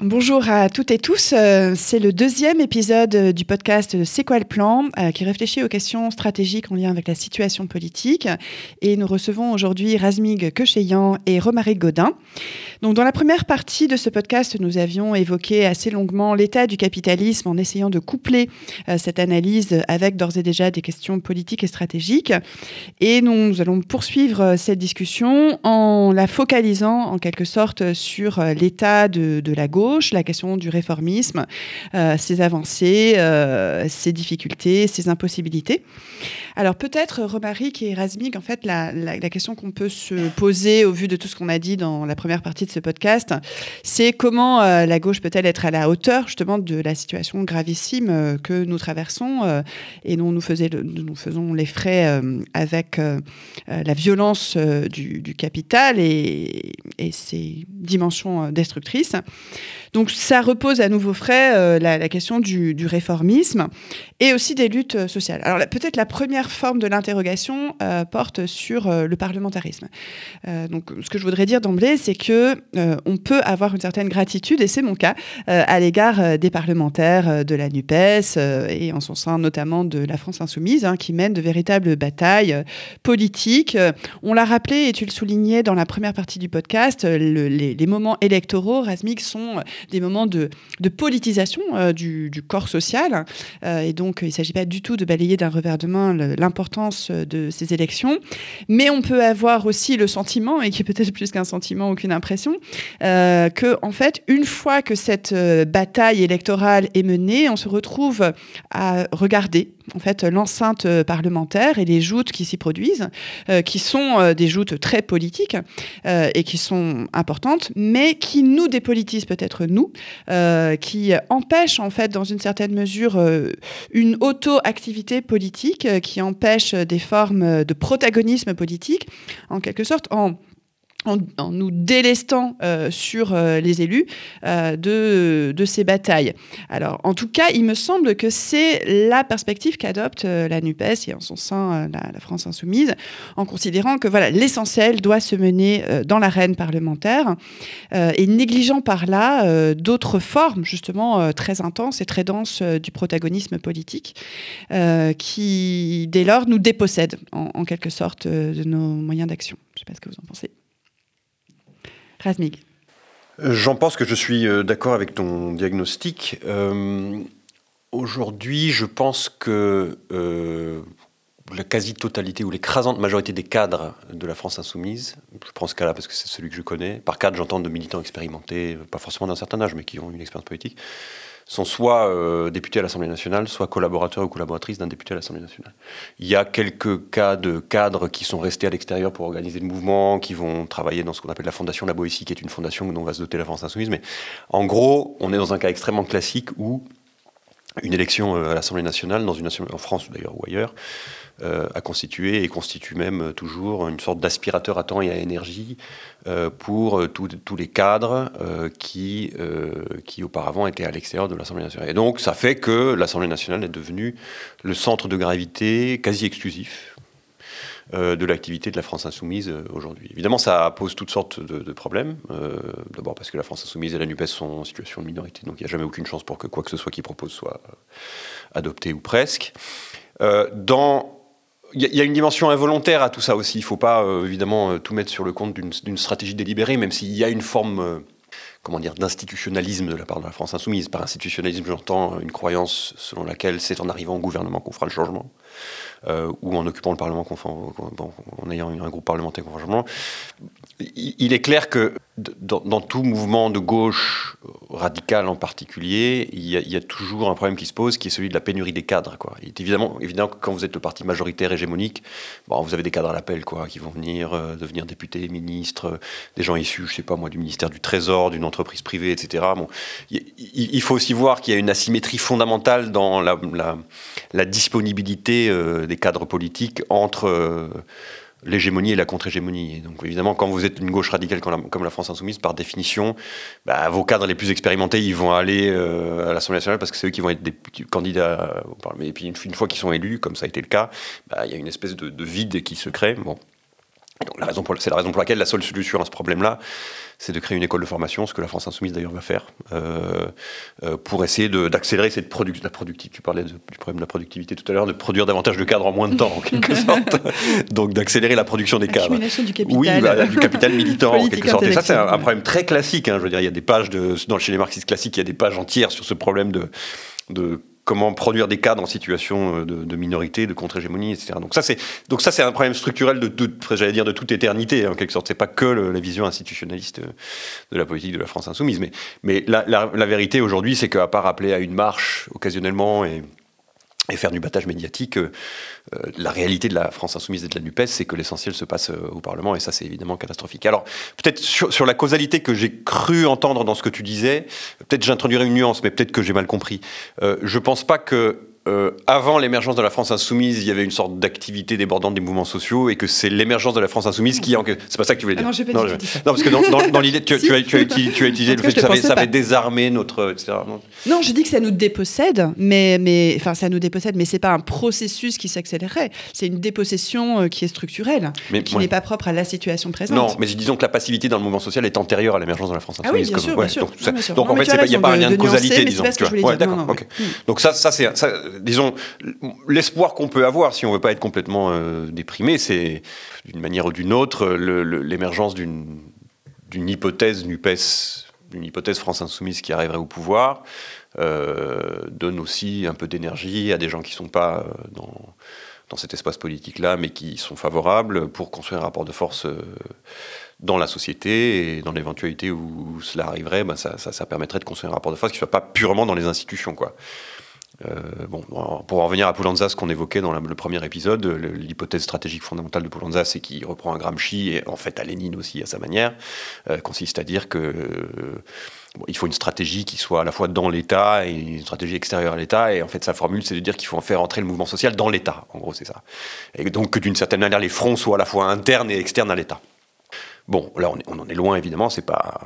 Bonjour à toutes et tous. Euh, c'est le deuxième épisode euh, du podcast C'est quoi le plan euh, qui réfléchit aux questions stratégiques en lien avec la situation politique. Et nous recevons aujourd'hui Razmig Kecheyan et Romaric Godin. Donc, dans la première partie de ce podcast, nous avions évoqué assez longuement l'état du capitalisme en essayant de coupler cette analyse avec d'ores et déjà des questions politiques et stratégiques. Et nous allons poursuivre cette discussion en la focalisant en quelque sorte sur l'état de, de la gauche la question du réformisme, euh, ses avancées, euh, ses difficultés, ses impossibilités. Alors peut-être, Romaric et Razmig, en fait, la, question qu'on peut se poser au vu de tout ce qu'on a dit dans la première partie de ce podcast, c'est comment euh, la gauche peut-elle être à la hauteur justement de la situation gravissime que nous traversons et dont nous, faisons les frais avec la violence du, capital et ses dimensions destructrices. Donc ça repose à nouveau frais euh, la, question du, réformisme et aussi des luttes sociales. Alors peut-être la première forme de l'interrogation euh, porte sur euh, le parlementarisme. donc ce que je voudrais dire d'emblée, c'est que on peut avoir une certaine gratitude, et c'est mon cas, à l'égard des parlementaires de la NUPES et en son sein notamment de la France insoumise, hein, qui mènent de véritables batailles politiques. On l'a rappelé et tu le soulignais dans la première partie du podcast, les, les, moments électoraux, Rasmik, sont des moments de, politisation euh, du, corps social. Euh, et donc, il ne s'agit pas du tout de balayer d'un revers de main l'importance de ces élections. Mais on peut avoir aussi le sentiment, et qui est peut-être plus qu'un sentiment ou qu'une impression, euh, que, en fait, une fois que cette bataille électorale est menée, on se retrouve à regarder en fait l'enceinte parlementaire et les joutes qui s'y produisent, qui sont des joutes très politiques et qui sont importantes, mais qui nous dépolitisent peut-être nous, euh, qui empêche en fait dans une certaine mesure euh, une auto-activité politique, euh, qui empêche des formes de protagonisme politique, en quelque sorte en en, nous délestant euh, sur euh, les élus euh, de, ces batailles. Alors, en tout cas, il me semble que c'est la perspective qu'adopte la NUPES et en son sein la, France insoumise, en considérant que voilà l'essentiel doit se mener dans l'arène parlementaire et négligeant par là d'autres formes justement très intenses et très denses du protagonisme politique qui, dès lors, nous dépossèdent en, en quelque sorte de nos moyens d'action. Je ne sais pas ce que vous en pensez. Euh, j'en pense que je suis euh, d'accord avec ton diagnostic. Euh, aujourd'hui, je pense que la quasi-totalité ou l'écrasante majorité des cadres de la France insoumise, je prends ce cas-là parce que c'est celui que je connais, par cadre j'entends de militants expérimentés, pas forcément d'un certain âge, mais qui ont une expérience politique, sont soit euh, députés à l'Assemblée nationale, soit collaborateurs ou collaboratrices d'un député à l'Assemblée nationale. Il y a quelques cas de cadres qui sont restés à l'extérieur pour organiser le mouvement, qui vont travailler dans ce qu'on appelle la Fondation La qui est une fondation dont va se doter la France Insoumise. Mais en gros, on est dans un cas extrêmement classique où une élection euh, à l'Assemblée nationale, dans une en France d'ailleurs ou ailleurs, euh, a constitué et constitue même toujours une sorte d'aspirateur à temps et à énergie pour euh, tous les cadres qui, qui auparavant étaient à l'extérieur de l'Assemblée nationale. Et donc ça fait que l'Assemblée nationale est devenue le centre de gravité quasi exclusif de l'activité de la France insoumise aujourd'hui. Évidemment, ça pose toutes sortes de, problèmes. D'abord parce que la France insoumise et la NUPES sont en situation de minorité, donc il n'y a jamais aucune chance pour que quoi que ce soit qu'ils proposent soit adopté ou presque. dans il y, a une dimension involontaire à tout ça aussi. Il ne faut pas euh, évidemment euh, tout mettre sur le compte d'une stratégie délibérée, même s'il y a une forme, euh, comment d'institutionnalisme de la part de la France insoumise. Par institutionnalisme, j'entends une croyance selon laquelle c'est en arrivant au gouvernement qu'on fera le changement, euh, ou en occupant le Parlement, en ayant un groupe parlementaire changement. Il est clair que dans, tout mouvement de gauche radical en particulier, il y, a, toujours un problème qui se pose, qui est celui de la pénurie des cadres. Quoi. Évidemment, que quand vous êtes le parti majoritaire hégémonique, bon, vous avez des cadres à l'appel, qui vont venir euh, devenir députés, ministres, des gens issus, je sais pas moi, du ministère du Trésor, d'une entreprise privée, etc. Il, faut aussi voir qu'il y a une asymétrie fondamentale dans la, disponibilité euh, des cadres politiques entre euh, l'hégémonie et la contre-hégémonie. Donc évidemment, quand vous êtes une gauche radicale comme la, France insoumise, par définition, bah, vos cadres les plus expérimentés, ils vont aller euh, à l'Assemblée nationale parce que c'est eux qui vont être des candidats. Et puis une, fois qu'ils sont élus, comme ça a été le cas, bah, il y a une espèce de, de, vide qui se crée. Bon. C'est la raison pour laquelle la seule solution à ce problème-là, c'est de créer une école de formation, ce que la France Insoumise d'ailleurs va faire, euh, euh, pour essayer d'accélérer cette la productivité. Tu parlais du problème de la productivité tout à l'heure, de produire davantage de cadres en moins de temps, en quelque sorte. Donc d'accélérer la production des cadres. Du capital. Oui, bah, du capital militant, en quelque sorte. Et ça, c'est un, problème très classique. Hein. Je veux dire, il y a des pages de, dans, chez les marxistes classiques, il y a des pages entières sur ce problème de, de comment produire des cadres en situation euh, de, minorité, de contre-hégémonie, etc. Donc ça, c'est donc ça, c'est un problème structurel de toute, j'allais dire, de toute éternité, en quelque sorte. C'est pas que la vision institutionnaliste euh, de la politique de la France insoumise, mais mais la, la vérité aujourd'hui, c'est qu'à part appeler à une marche occasionnellement et et faire du battage médiatique. Euh, euh, la réalité de la France insoumise et de la NUPES, c'est que l'essentiel se passe euh, au Parlement, et ça, c'est évidemment catastrophique. Alors, peut-être sur, la causalité que j'ai cru entendre dans ce que tu disais, peut-être j'introduirais une nuance, mais peut-être que j'ai mal compris. je pense pas que euh, avant l'émergence de la France insoumise, il y avait une sorte d'activité débordante des mouvements sociaux et que c'est l'émergence de la France insoumise qui. C'est pas ça que tu voulais dire. Ah non, pas non, dit ça. non, parce que dans, dans, l'idée, tu, tu, as, tu, as, utilisé le fait que ça avait, ça avait, désarmé notre... Etc. Non, je dis que ça nous dépossède, mais, mais enfin, ça nous dépossède, mais c'est pas un processus qui s'accélérerait. C'est une dépossession euh, qui est structurelle, mais, qui n'est pas propre à la situation présente. Non, mais disons que la passivité dans le mouvement social est antérieure à l'émergence de la France insoumise. Ah oui, bien sûr, bien sûr. Donc, en fait, il n'y a pas un lien de causalité, disons. Donc ça, c'est disons, l'espoir qu'on peut avoir, si on veut pas être complètement euh, déprimé, c'est d'une manière ou d'une autre l'émergence d'une hypothèse NUPES, d'une hypothèse France Insoumise qui arriverait au pouvoir, euh, donne aussi un peu d'énergie à des gens qui ne sont pas euh, dans, cet espace politique-là, mais qui sont favorables pour construire un rapport de force dans la société et dans l'éventualité où cela arriverait, ben ça, permettrait de construire un rapport de force qui ne soit pas purement dans les institutions. Quoi. Euh, bon, pour en revenir à Poulanza, ce qu'on évoquait dans le premier épisode, l'hypothèse stratégique fondamentale de Poulanza, c'est qu'il reprend un Gramsci et en fait à Lénine aussi à sa manière, euh, consiste à dire que euh, il faut une stratégie qui soit à la fois dans l'État et une stratégie extérieure à l'État. Et en fait, sa formule, c'est de dire qu'il faut faire entrer le mouvement social dans l'État. En gros, c'est ça. Et donc que d'une certaine manière, les fronts soient à la fois internes et externes à l'État. Bon, là, on, on en est loin, évidemment. C'est pas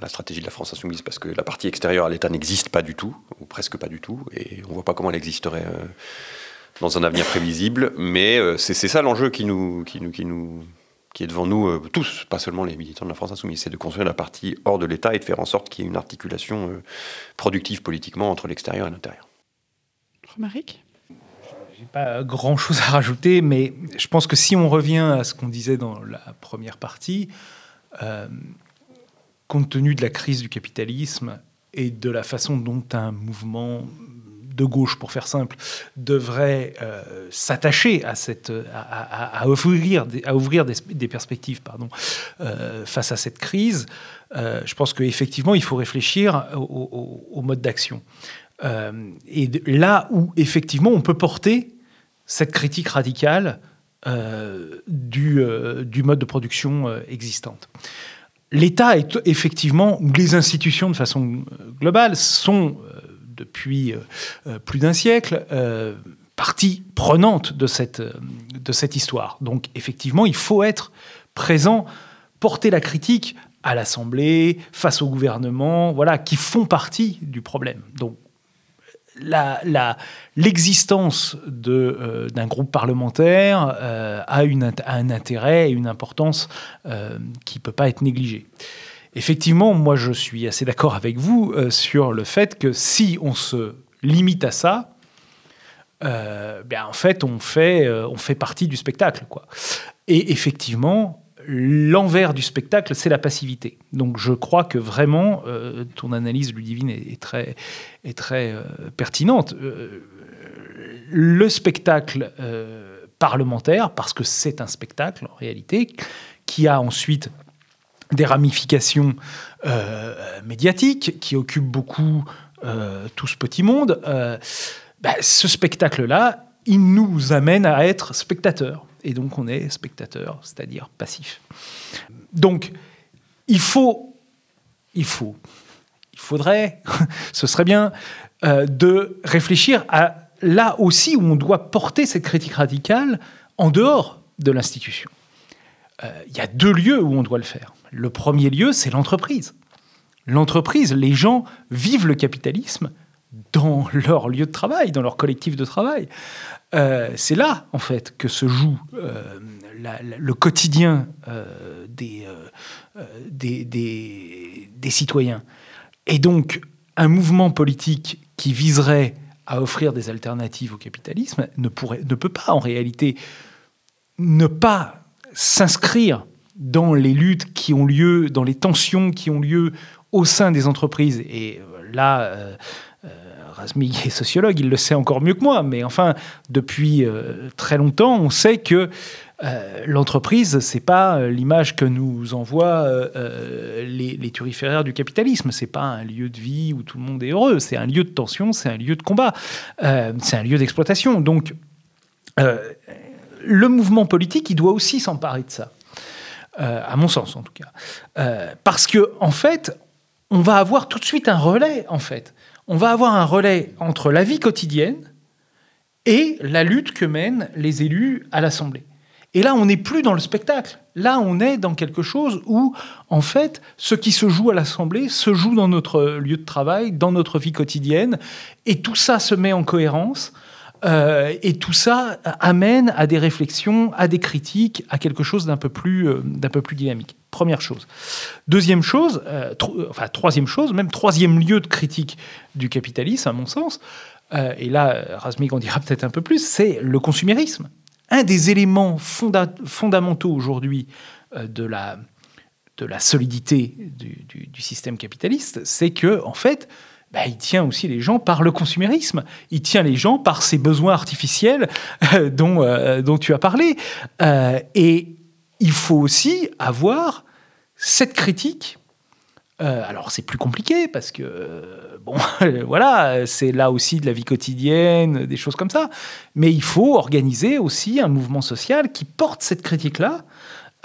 la stratégie de la France insoumise parce que la partie extérieure à l'État n'existe pas du tout, ou presque pas du tout, et on voit pas comment elle existerait euh, dans un avenir prévisible. Mais euh, c'est ça l'enjeu qui nous, qui nous, qui nous, qui est devant nous euh, tous, pas seulement les militants de la France insoumise, c'est de construire la partie hors de l'État et de faire en sorte qu'il y ait une articulation productive politiquement entre l'extérieur et l'intérieur. Romaric j'ai pas grand chose à rajouter, mais je pense que si on revient à ce qu'on disait dans la première partie, compte tenu de la crise du capitalisme et de la façon dont un mouvement de gauche, pour faire simple, devrait euh, s'attacher à, ouvrir, des, perspectives euh, face à cette crise, euh, je pense qu'effectivement, il faut réfléchir au, mode d'action. et là où, effectivement, on peut porter cette critique radicale du, du, mode de production existante l'État est effectivement, ou les institutions de façon euh, globale, sont euh, depuis euh, plus d'un siècle partie prenante de cette, histoire. Donc effectivement, il faut être présent, porter la critique à l'Assemblée, face au gouvernement, voilà, qui font partie du problème. Donc l'existence euh, d'un groupe parlementaire euh, a, une, un intérêt et une importance euh, qui ne peut pas être négligée. Effectivement, moi je suis assez d'accord avec vous sur le fait que si on se limite à ça, ben, en fait on, fait on fait partie du spectacle. Quoi. Et effectivement, l'envers du spectacle, c'est la passivité. Donc je crois que vraiment, euh, ton analyse, Ludivine, est, est très, est très euh, pertinente. Euh, le spectacle parlementaire, parce que c'est un spectacle en réalité, qui a ensuite des ramifications médiatiques, qui occupe beaucoup tout ce petit monde, bah, ce spectacle-là, il nous amène à être spectateurs et donc on est spectateur, c'est-à-dire passif. Donc, il faut, il faut, il faudrait, ce serait bien euh, de réfléchir à là aussi où on doit porter cette critique radicale en dehors de l'institution. Euh, il y a deux lieux où on doit le faire. Le premier lieu, c'est l'entreprise. L'entreprise, les gens vivent le capitalisme dans leur lieu de travail, dans leur collectif de travail. Euh, c'est là, en fait, que se joue euh, le quotidien euh, des, des, citoyens. Et donc, un mouvement politique qui viserait à offrir des alternatives au capitalisme ne, pourrait, ne peut pas, en réalité, ne pas s'inscrire dans les luttes qui ont lieu, dans les tensions qui ont lieu au sein des entreprises. Et là, Razmig est sociologue, il le sait encore mieux que moi, mais enfin, depuis euh, très longtemps, on sait que euh, l'entreprise, c'est pas euh, l'image que nous envoient les, les, turiféraires du capitalisme. C'est pas un lieu de vie où tout le monde est heureux. C'est un lieu de tension, c'est un lieu de combat, c'est un lieu d'exploitation. Donc, le mouvement politique, il doit aussi s'emparer de ça, à mon sens en tout cas, parce que en fait, on va avoir tout de suite un relais en fait on va avoir un relais entre la vie quotidienne et la lutte que mènent les élus à l'Assemblée. Et là, on n'est plus dans le spectacle. Là, on est dans quelque chose où, en fait, ce qui se joue à l'Assemblée se joue dans notre lieu de travail, dans notre vie quotidienne, et tout ça se met en cohérence. Euh, et tout ça amène à des réflexions, à des critiques, à quelque chose d'un peu plus, euh, d'un peu plus dynamique. Première chose. Deuxième chose, euh, enfin troisième chose, même troisième lieu de critique du capitalisme, à mon sens, et là, Razmig en dira peut-être un peu plus, c'est le consumérisme. Un des éléments fondamentaux aujourd'hui de la, de la solidité du, du système capitaliste, c'est que, en fait, bah, il tient aussi les gens par le consumérisme. Il tient les gens par ces besoins artificiels euh, dont, euh, dont tu as parlé. Euh, et il faut aussi avoir cette critique. alors c'est plus compliqué parce que bon voilà c'est là aussi de la vie quotidienne des choses comme ça mais il faut organiser aussi un mouvement social qui porte cette critique là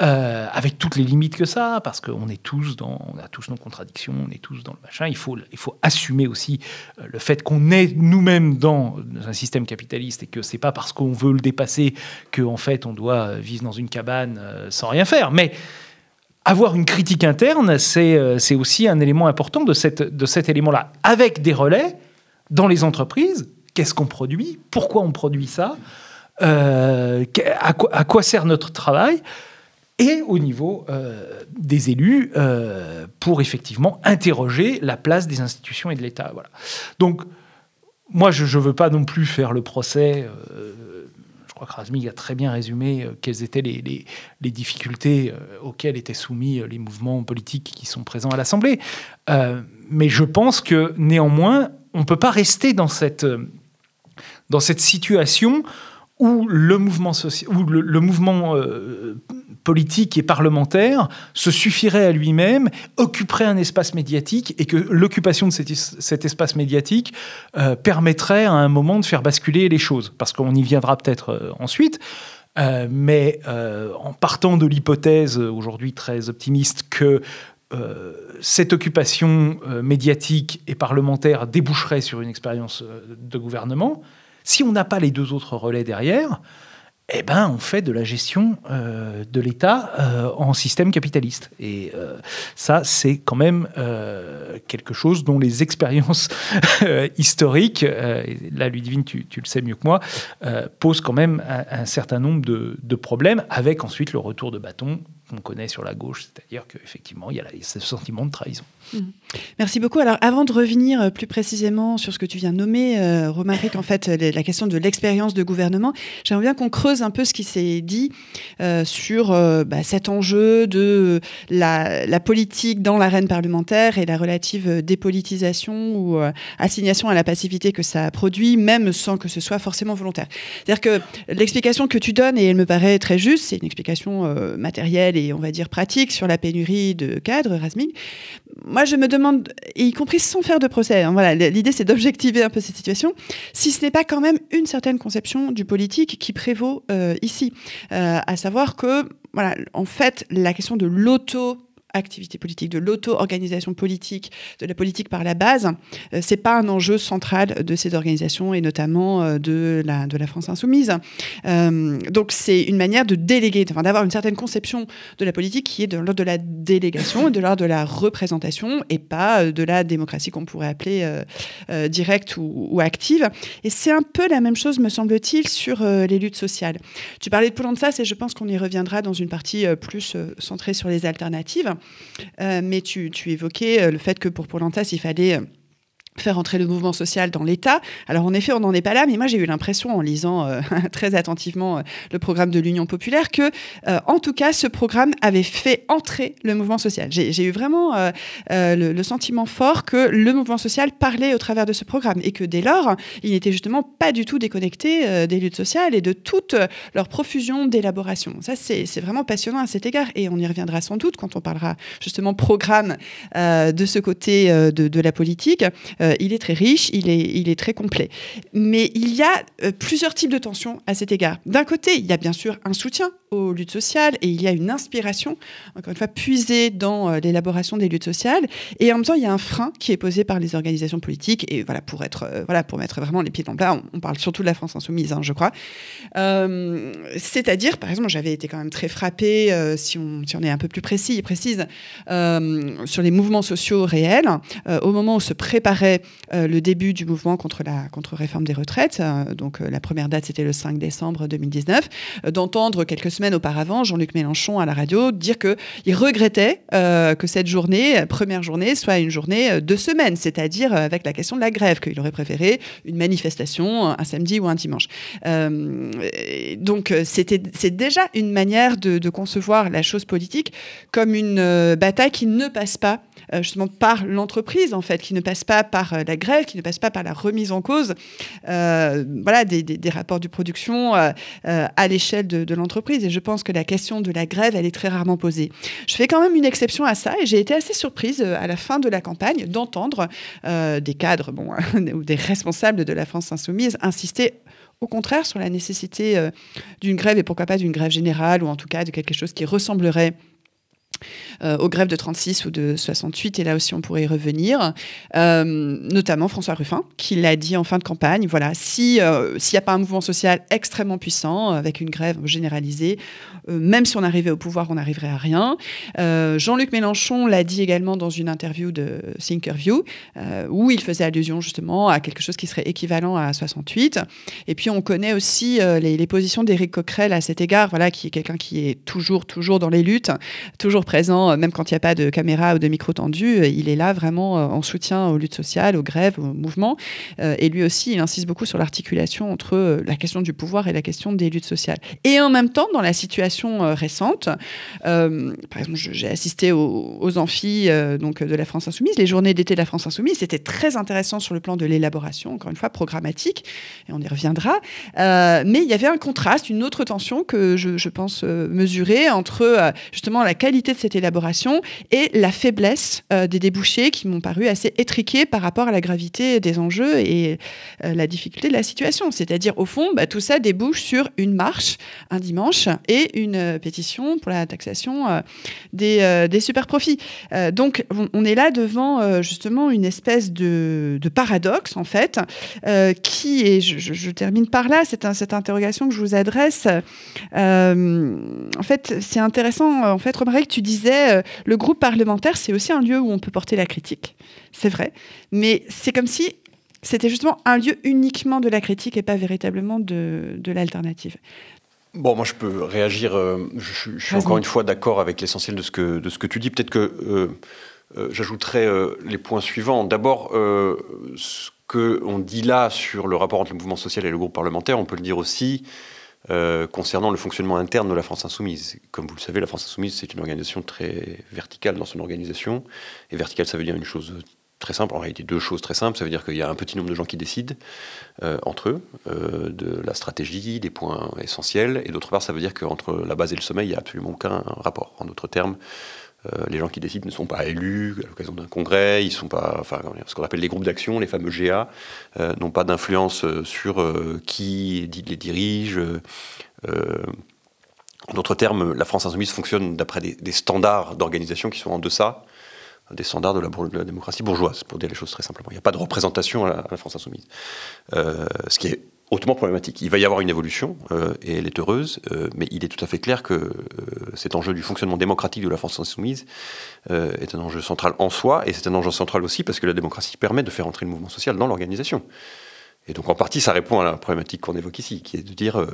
euh, avec toutes les limites que ça, parce qu'on est tous dans, on a tous nos contradictions, on est tous dans le machin. Il faut, il faut assumer aussi euh, le fait qu'on est nous-mêmes dans un système capitaliste et que c'est pas parce qu'on veut le dépasser qu'en fait on doit vivre dans une cabane euh, sans rien faire. Mais avoir une critique interne, c'est aussi un élément important de, cette, de cet élément-là, avec des relais dans les entreprises. Qu'est-ce qu'on produit? Pourquoi on produit ça? À quoi sert notre travail? Et au niveau euh, des élus euh, pour effectivement interroger la place des institutions et de l'État. Voilà. Donc, moi, je ne veux pas non plus faire le procès. Euh, je crois que Razmig a très bien résumé quelles étaient les, les difficultés auxquelles étaient soumis les mouvements politiques qui sont présents à l'Assemblée. mais je pense que néanmoins, on ne peut pas rester dans cette, dans cette situation où le mouvement, euh, politique et parlementaire se suffirait à lui-même, occuperait un espace médiatique et que l'occupation de cet, espace médiatique euh, permettrait à un moment de faire basculer les choses. Parce qu'on y viendra peut-être euh, ensuite. mais en partant de l'hypothèse aujourd'hui très optimiste que cette occupation médiatique et parlementaire déboucherait sur une expérience de gouvernement, si on n'a pas les deux autres relais derrière, eh ben, on fait de la gestion euh, de l'État euh, en système capitaliste. Et euh, ça, c'est quand même quelque chose dont les expériences historiques, là, Ludivine, tu, tu, le sais mieux que moi, posent quand même un, certain nombre de, de, problèmes, avec ensuite le retour de bâton qu'on connaît sur la gauche, c'est-à-dire qu'effectivement, il y a ce sentiment de trahison. Mmh. Merci beaucoup. Alors, avant de revenir euh, plus précisément sur ce que tu viens de nommer, euh, Romaric, en fait, la question de l'expérience de gouvernement, j'aimerais bien qu'on creuse un peu ce qui s'est dit euh, sur bah, cet enjeu de la, politique dans l'arène parlementaire et la relative dépolitisation ou assignation à la passivité que ça produit, même sans que ce soit forcément volontaire. C'est-à-dire que l'explication que tu donnes, et elle me paraît très juste, c'est une explication matérielle et on va dire pratique sur la pénurie de cadres, Rasmig. Moi, je me demande, y compris sans faire de procès, hein, voilà, l'idée c'est d'objectiver un peu cette situation, si ce n'est pas quand même une certaine conception du politique qui prévaut euh, ici, euh, à savoir que, voilà, en fait, la question de l'auto activité politique, de l'auto-organisation politique, de la politique par la base, euh, c'est pas un enjeu central de ces organisations et notamment euh, de, la, de la France insoumise. Euh, donc c'est une manière de déléguer, d'avoir une certaine conception de la politique qui est de l'ordre de la délégation, de l'ordre de la représentation et pas de la démocratie qu'on pourrait appeler directe ou, active. Et c'est un peu la même chose, me semble-t-il, sur les luttes sociales. Tu parlais de ça et je pense qu'on y reviendra dans une partie plus centrée sur les alternatives. Euh, mais tu, tu, évoquais euh, le fait que pour Polantas, il fallait euh, faire entrer le mouvement social dans l'État. Alors en effet, on n'en est pas là, mais moi j'ai eu l'impression en lisant euh, très attentivement euh, le programme de l'Union populaire que, euh, en tout cas, ce programme avait fait entrer le mouvement social. J'ai eu vraiment le, sentiment fort que le mouvement social parlait au travers de ce programme et que dès lors, il n'était justement pas du tout déconnecté des luttes sociales et de toute leur profusion d'élaboration. Ça, c'est vraiment passionnant à cet égard et on y reviendra sans doute quand on parlera justement programme de ce côté de, de la politique. Euh, il est très riche, il est, il est très complet. Mais il y a euh, plusieurs types de tensions à cet égard. D'un côté, il y a bien sûr un soutien aux luttes sociales et il y a une inspiration, encore une fois, puisée dans euh, l'élaboration des luttes sociales. Et en même temps, il y a un frein qui est posé par les organisations politiques. Et voilà, pour, être, voilà, pour mettre vraiment les pieds dans le plat, on, parle surtout de la France insoumise, hein, je crois. C'est-à-dire, par exemple, j'avais été quand même très frappée, si, on, si on est un peu plus précis et précise, sur les mouvements sociaux réels, au moment où se préparait euh, le début du mouvement contre la contre-réforme des retraites. Euh, donc euh, la première date, c'était le 5 décembre 2019. D'entendre quelques semaines auparavant Jean-Luc Mélenchon à la radio dire qu'il regrettait que cette journée, première journée, soit une journée de semaine, c'est-à-dire avec la question de la grève, qu'il aurait préféré une manifestation un samedi ou un dimanche. donc c'est déjà une manière de, concevoir la chose politique comme une bataille qui ne passe pas justement par l'entreprise, en fait, qui ne passe pas par euh, la grève, qui ne passe pas par la remise en cause euh, voilà, des, rapports de production euh, à l'échelle de, l'entreprise. Et je pense que la question de la grève, elle est très rarement posée. Je fais quand même une exception à ça et j'ai été assez surprise à la fin de la campagne d'entendre des cadres bon, ou des responsables de la France insoumise insister au contraire sur la nécessité d'une grève et pourquoi pas d'une grève générale ou en tout cas de quelque chose qui ressemblerait euh, aux grèves de 36 ou de 68, et là aussi on pourrait y revenir, euh, notamment François Ruffin, qui l'a dit en fin de campagne, voilà, euh, s'il n'y a pas un mouvement social extrêmement puissant, avec une grève généralisée, même si on arrivait au pouvoir, on n'arriverait à rien. Jean-Luc Mélenchon l'a dit également dans une interview de Thinkerview, où il faisait allusion justement à quelque chose qui serait équivalent à 68. Et puis on connaît aussi les, les, positions d'Éric Coquerel à cet égard, voilà, qui est quelqu'un qui est toujours, toujours dans les luttes, toujours présent, euh, même quand il n'y a pas de caméra ou de micro tendu, euh, il est là vraiment euh, en soutien aux luttes sociales, aux grèves, aux mouvements. Et lui aussi, il insiste beaucoup sur l'articulation entre la question du pouvoir et la question des luttes sociales. Et en même temps, dans la situation récente, par exemple, j'ai assisté aux, aux amphis donc, de la France Insoumise, les journées d'été de la France Insoumise, c'était très intéressant sur le plan de l'élaboration, encore une fois, programmatique, et on y reviendra. mais il y avait un contraste, une autre tension que je, je pense mesurer entre justement la qualité cette élaboration et la faiblesse euh, des débouchés qui m'ont paru assez étriqués par rapport à la gravité des enjeux et euh, la difficulté de la situation. C'est-à-dire, au fond, bah, tout ça débouche sur une marche un dimanche et une euh, pétition pour la taxation des, des super profits. donc, on, est là devant justement une espèce de, de paradoxe, en fait, qui, et je, termine par là, c'est cette interrogation que je vous adresse. en fait, c'est intéressant, en fait, que tu disais, euh, le groupe parlementaire, c'est aussi un lieu où on peut porter la critique. C'est vrai. Mais c'est comme si c'était justement un lieu uniquement de la critique et pas véritablement de, de l'alternative. Bon, moi je peux réagir. Euh, je, suis encore une fois d'accord avec l'essentiel de, ce que, de ce que tu dis. Peut-être que J'ajouterai les points suivants. D'abord, ce qu'on dit là sur le rapport entre le mouvement social et le groupe parlementaire, on peut le dire aussi concernant le fonctionnement interne de la France Insoumise. Comme vous le savez, la France Insoumise, c'est une organisation très verticale dans son organisation. Et verticale, ça veut dire une chose très simple, en réalité deux choses très simples. Ça veut dire qu'il y a un petit nombre de gens qui décident euh, entre eux euh, de la stratégie, des points essentiels, et d'autre part ça veut dire qu'entre la base et le sommet, il n'y a absolument aucun rapport. En d'autres termes, euh, les gens qui décident ne sont pas élus à l'occasion d'un congrès, ils sont pas, enfin, ce qu'on appelle les groupes d'action, les fameux GA, n'ont pas d'influence sur qui les dirige. en d'autres termes, la France Insoumise fonctionne d'après des, standards d'organisation qui sont en deçà des standards de la, démocratie bourgeoise, pour dire les choses très simplement. Il n'y a pas de représentation à la, France insoumise. Euh, ce qui est hautement problématique. Il va y avoir une évolution, euh, et elle est heureuse, euh, mais il est tout à fait clair que cet enjeu du fonctionnement démocratique de la France insoumise est un enjeu central en soi, et c'est un enjeu central aussi parce que la démocratie permet de faire entrer le mouvement social dans l'organisation. Et donc en partie, ça répond à la problématique qu'on évoque ici, qui est de dire euh,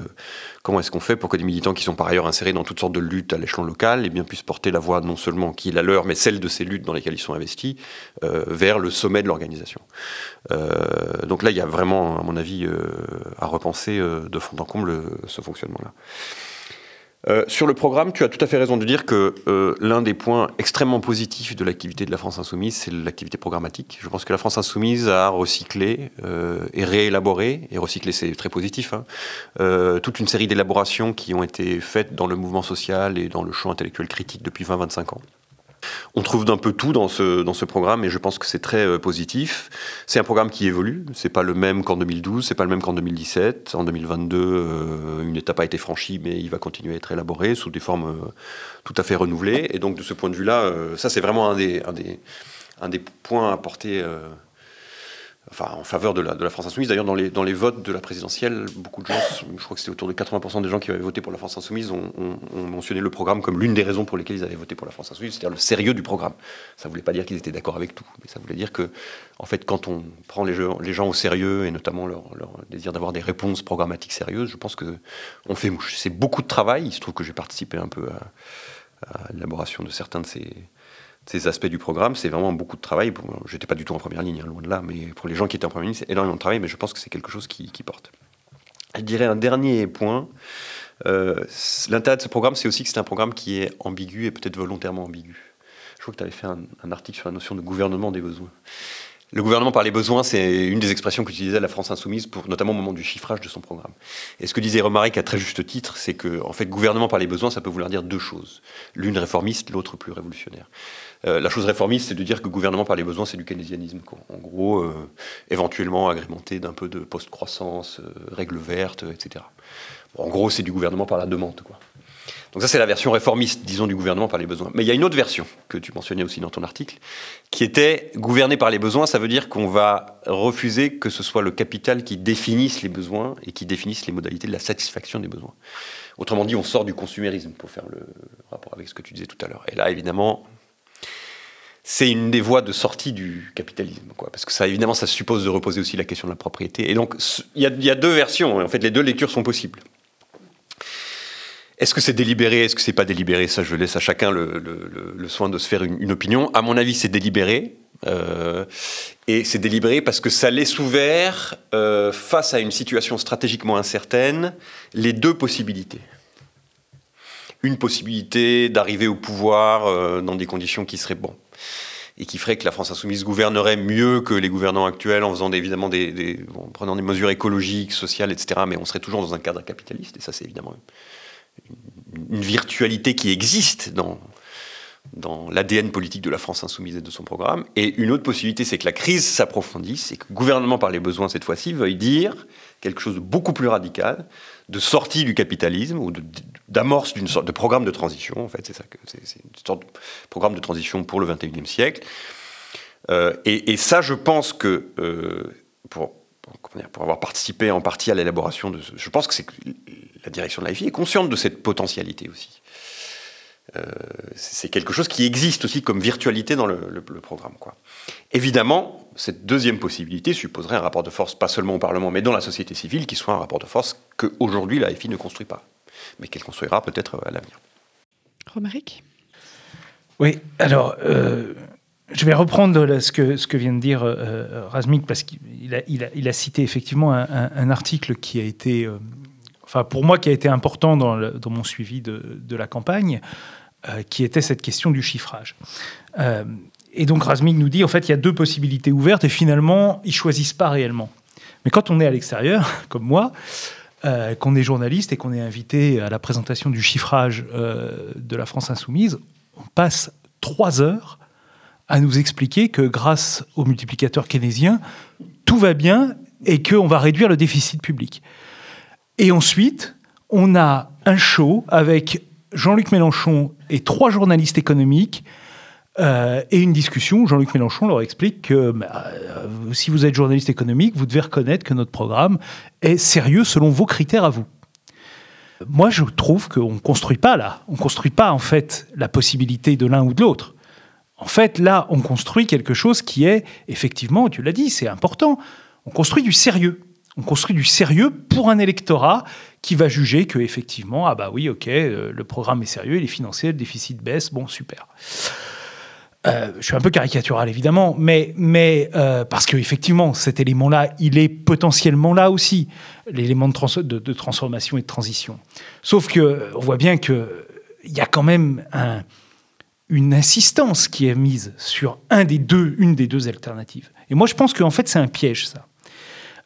comment est-ce qu'on fait pour que des militants qui sont par ailleurs insérés dans toutes sortes de luttes à l'échelon local, eh bien, puissent porter la voix non seulement qui est la leur, mais celle de ces luttes dans lesquelles ils sont investis, euh, vers le sommet de l'organisation. Euh, donc là, il y a vraiment, à mon avis, à repenser de fond en comble ce fonctionnement-là. Euh, sur le programme, tu as tout à fait raison de dire que euh, l'un des points extrêmement positifs de l'activité de la France Insoumise, c'est l'activité programmatique. Je pense que la France Insoumise a recyclé euh, et réélaboré, et recyclé c'est très positif, hein, toute une série d'élaborations qui ont été faites dans le mouvement social et dans le champ intellectuel critique depuis 20-25 ans. On trouve d'un peu tout dans ce, programme et je pense que c'est très euh, positif. C'est un programme qui évolue. C'est pas le même qu'en 2012, c'est pas le même qu'en 2017. En 2022, euh, une étape a été franchie, mais il va continuer à être élaboré sous des formes euh, tout à fait renouvelées. Et donc, de ce point de vue-là, ça, c'est vraiment un des, un des, un des points à apporter enfin, en faveur de la, France Insoumise. D'ailleurs, dans les, votes de la présidentielle, beaucoup de gens, je crois que c'était autour de 80% des gens qui avaient voté pour la France Insoumise, ont, mentionné le programme comme l'une des raisons pour lesquelles ils avaient voté pour la France Insoumise, c'est-à-dire le sérieux du programme. Ça ne voulait pas dire qu'ils étaient d'accord avec tout, mais ça voulait dire que, en fait, quand on prend les, gens au sérieux, et notamment leur, désir d'avoir des réponses programmatiques sérieuses, je pense qu'on fait mouche. C'est beaucoup de travail. Il se trouve que j'ai participé un peu à l'élaboration de certains de ces ces aspects du programme, c'est vraiment beaucoup de travail. Je n'étais pas du tout en première ligne, hein, loin de là, mais pour les gens qui étaient en première ligne, c'est énormément de travail, mais je pense que c'est quelque chose qui, porte. Je dirais un dernier point. Euh, L'intérêt de ce programme, c'est aussi que c'est un programme qui est ambigu et peut-être volontairement ambigu. Je crois que tu avais fait un, article sur la notion de gouvernement des besoins. Le gouvernement par les besoins, c'est une des expressions qu'utilisait la France insoumise, pour, notamment au moment du chiffrage de son programme. Et ce que disait Romaric à très juste titre, c'est que, en fait, gouvernement par les besoins, ça peut vouloir dire deux choses. L'une réformiste, l'autre plus révolutionnaire. Euh, la chose réformiste, c'est de dire que gouvernement par les besoins, c'est du keynésianisme. En gros, euh, éventuellement agrémenté d'un peu de post-croissance, euh, règles vertes, etc. en gros, c'est du gouvernement par la demande. Quoi. Donc ça, c'est la version réformiste, disons, du gouvernement par les besoins. Mais il y a une autre version, que tu mentionnais aussi dans ton article, qui était gouverner par les besoins, ça veut dire qu'on va refuser que ce soit le capital qui définisse les besoins et qui définisse les modalités de la satisfaction des besoins. Autrement dit, on sort du consumérisme, pour faire le rapport avec ce que tu disais tout à l'heure. Et là, évidemment, c'est une des voies de sortie du capitalisme, quoi, parce que ça, évidemment, ça suppose de reposer aussi la question de la propriété. Et donc, il y, y, a deux versions. En fait, les deux lectures sont possibles. Est-ce que c'est délibéré? Est-ce que c'est pas délibéré? Ça, je laisse à chacun le, soin de se faire une, opinion. À mon avis, c'est délibéré. Euh, et c'est délibéré parce que ça laisse ouvert, euh, face à une situation stratégiquement incertaine, les deux possibilités. Une possibilité d'arriver au pouvoir euh, dans des conditions qui seraient bonnes et qui ferait que la France insoumise gouvernerait mieux que les gouvernants actuels en faisant évidemment des, en prenant des mesures écologiques, sociales, etc. Mais on serait toujours dans un cadre capitaliste et ça c'est évidemment une virtualité qui existe dans, dans l'ADN politique de la France insoumise et de son programme. Et une autre possibilité, c'est que la crise s'approfondisse et que le gouvernement par les besoins cette fois-ci veuille dire quelque chose de beaucoup plus radical, de sortie du capitalisme ou d'amorce d'une sorte de programme de transition. En fait, c'est ça que c'est une sorte de programme de transition pour le 21e siècle. Euh, et, ça, je pense que euh, pour pour avoir participé en partie à l'élaboration de ce, je pense que c'est la direction de l'AFI est consciente de cette potentialité aussi. Euh, c'est quelque chose qui existe aussi comme virtualité dans le, programme. Quoi. Évidemment, cette deuxième possibilité supposerait un rapport de force, pas seulement au Parlement, mais dans la société civile, qui soit un rapport de force qu'aujourd'hui l'AFI ne construit pas, mais qu'elle construira peut-être à l'avenir. Romaric? Oui, alors, euh, je vais reprendre ce que, ce que vient de dire euh, Razmik, parce qu'il a, il a, cité effectivement un, article qui a été, enfin pour moi, qui a été important dans, mon suivi de, la campagne, qui était cette question du chiffrage. et donc Razmik nous dit, en fait, il y a deux possibilités ouvertes, et finalement, ils choisissent pas réellement. Mais quand on est à l'extérieur, comme moi, euh, qu'on est journaliste et qu'on est invité à la présentation du chiffrage euh, de la France insoumise, on passe trois heures à nous expliquer que grâce au multiplicateur keynésien, tout va bien et qu'on va réduire le déficit public. Et ensuite, on a un show avec Jean-Luc Mélenchon et trois journalistes économiques euh, et une discussion où Jean-Luc Mélenchon leur explique que bah, euh, si vous êtes journaliste économique, vous devez reconnaître que notre programme est sérieux selon vos critères à vous. Moi, je trouve qu'on ne construit pas là. On ne construit pas, en fait, la possibilité de l'un ou de l'autre. En fait, là, on construit quelque chose qui est, effectivement, tu l'as dit, c'est important, on construit du sérieux. On construit du sérieux pour un électorat qui va juger que, effectivement, ah bah oui, ok, euh, le programme est sérieux, il est financé, le déficit baisse, bon, super. Euh, je suis un peu caricatural évidemment, mais, mais euh, parce qu'effectivement, cet élément-là, il est potentiellement là aussi, l'élément de, transformation et de transition. Sauf que on voit bien qu'il y a quand même un, une insistance qui est mise sur un des deux, une des deux alternatives. Et moi, je pense qu'en fait, c'est un piège, ça.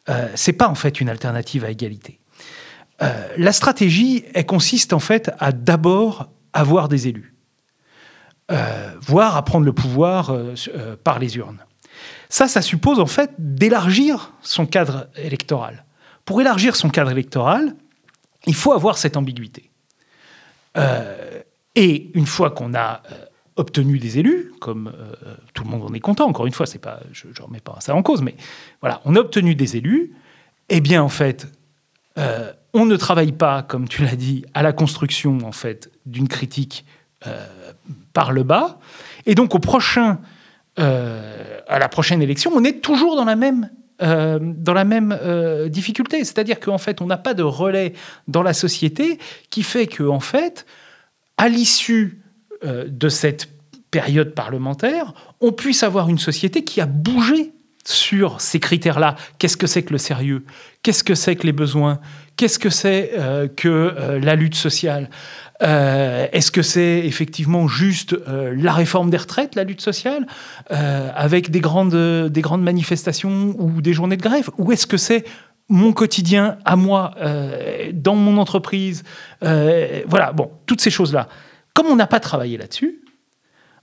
Euh, c'est pas en fait une alternative à égalité. Euh, la stratégie, elle consiste en fait à d'abord avoir des élus. Euh, voire à prendre le pouvoir par les urnes. Ça, ça suppose en fait d'élargir son cadre électoral. Pour élargir son cadre électoral, il faut avoir cette ambiguïté. et une fois qu'on a obtenu des élus, comme tout le monde en est content, encore une fois, c'est pas, je ne remets pas ça en cause, mais voilà, on a obtenu des élus, eh bien en fait, on ne travaille pas, comme tu l'as dit, à la construction en fait d'une critique par le bas. Et donc, au prochain, euh, à la prochaine élection, on est toujours dans la même, euh, dans la même euh, difficulté. C'est-à-dire qu'en fait, on n'a pas de relais dans la société qui fait qu'en fait, à l'issue de cette période parlementaire, on puisse avoir une société qui a bougé sur ces critères-là. Qu'est-ce que c'est que le sérieux? Qu'est-ce que c'est que les besoins? Qu'est-ce que c'est que la lutte sociale? Euh, est-ce que c'est effectivement juste euh, la réforme des retraites, la lutte sociale, euh, avec des grandes, des grandes manifestations ou des journées de grève? Ou est-ce que c'est mon quotidien à moi, dans mon entreprise? Voilà, bon, toutes ces choses-là. Comme on n'a pas travaillé là-dessus,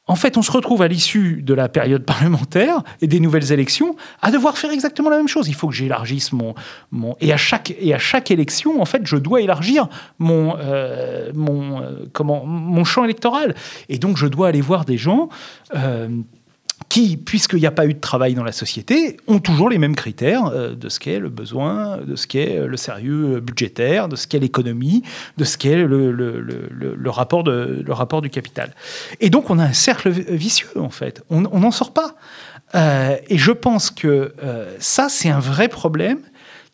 en fait, on se retrouve à l'issue de la période parlementaire et des nouvelles élections à devoir faire exactement la même chose. Il faut que j'élargisse mon, mon et à chaque et à chaque élection, en fait, je dois élargir mon euh, mon euh, comment mon champ électoral. Et donc, je dois aller voir des gens. Euh, qui, puisqu'il n'y a pas eu de travail dans la société, ont toujours les mêmes critères euh, de ce qu'est le besoin, de ce qu'est euh, le sérieux budgétaire, de ce qu'est l'économie, de ce qu'est le, rapport du capital. Et donc on a un cercle vicieux, en fait. On n'en sort pas. Euh, et je pense que ça, c'est un vrai problème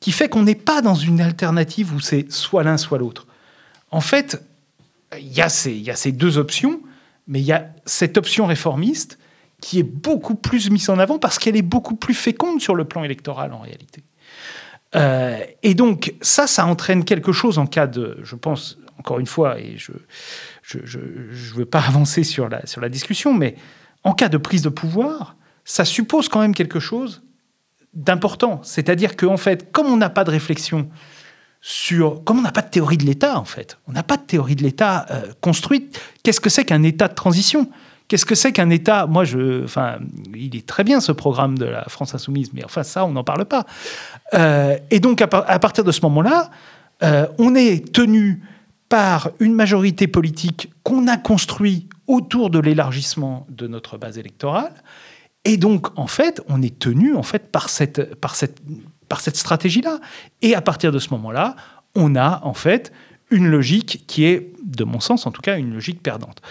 qui fait qu'on n'est pas dans une alternative où c'est soit l'un, soit l'autre. En fait, il y a ces deux options, mais il y a cette option réformiste qui est beaucoup plus mise en avant parce qu'elle est beaucoup plus féconde sur le plan électoral en réalité. Euh, et donc ça, ça entraîne quelque chose en cas de, je pense, encore une fois, et je ne je, je, veux pas avancer sur la, sur la discussion, mais en cas de prise de pouvoir, ça suppose quand même quelque chose d'important. C'est-à-dire qu'en fait, comme on n'a pas de réflexion sur, comme on n'a pas de théorie de l'État, en fait, on n'a pas de théorie de l'État euh, construite, qu'est-ce que c'est qu'un État de transition? Qu'est-ce que c'est qu'un État? Moi, je, enfin, il est très bien ce programme de la France insoumise, mais enfin ça, on n'en parle pas. Euh, et donc, à, partir de ce moment-là, euh, on est tenu par une majorité politique qu'on a construit autour de l'élargissement de notre base électorale. Et donc, en fait, on est tenu en fait par cette, par cette, par cette stratégie-là. Et à partir de ce moment-là, on a en fait une logique qui est, de mon sens en tout cas, une logique perdante.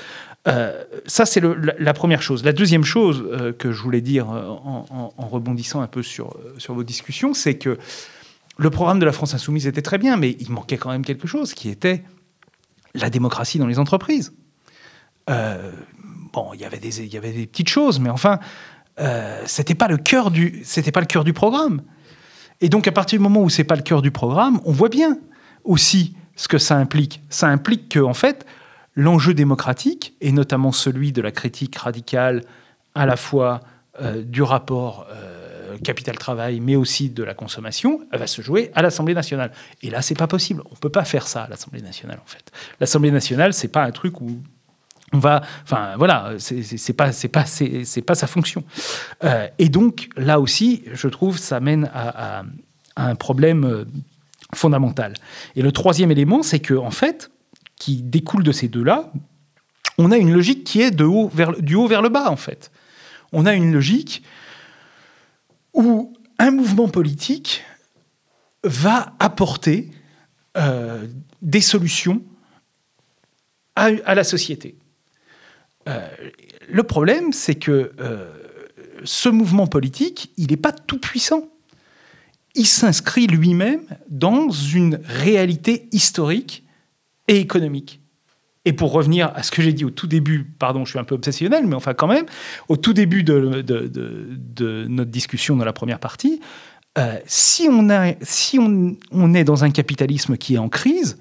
Euh, ça, c'est la, première chose. La deuxième chose euh, que je voulais dire euh, en, rebondissant un peu sur, sur vos discussions, c'est que le programme de la France insoumise était très bien, mais il manquait quand même quelque chose qui était la démocratie dans les entreprises. bon, il y avait des, il y avait des petites choses, mais enfin, euh, c'était pas le cœur du, pas le cœur du programme. Et donc, à partir du moment où c'est pas le cœur du programme, on voit bien aussi ce que ça implique. Ça implique que, en fait, l'enjeu démocratique, et notamment celui de la critique radicale à la fois euh, du rapport euh, capital-travail, mais aussi de la consommation, va se jouer à l'Assemblée nationale. Et là, c'est pas possible. On peut pas faire ça à l'Assemblée nationale, en fait. L'Assemblée nationale, c'est pas un truc où on va, enfin voilà, c'est pas c'est pas pas sa fonction. Euh, et donc là aussi, je trouve, ça mène à, un problème fondamental. Et le troisième élément, c'est que en fait, qui découle de ces deux-là, on a une logique qui est de haut vers du haut vers le bas en fait. On a une logique où un mouvement politique va apporter euh, des solutions à la société. Euh, le problème, c'est que euh, ce mouvement politique, il n'est pas tout puissant. Il s'inscrit lui-même dans une réalité historique et économique. Et pour revenir à ce que j'ai dit au tout début, pardon, je suis un peu obsessionnel, mais enfin quand même, au tout début de, notre discussion dans la première partie, euh, si, on, a, si on, est dans un capitalisme qui est en crise,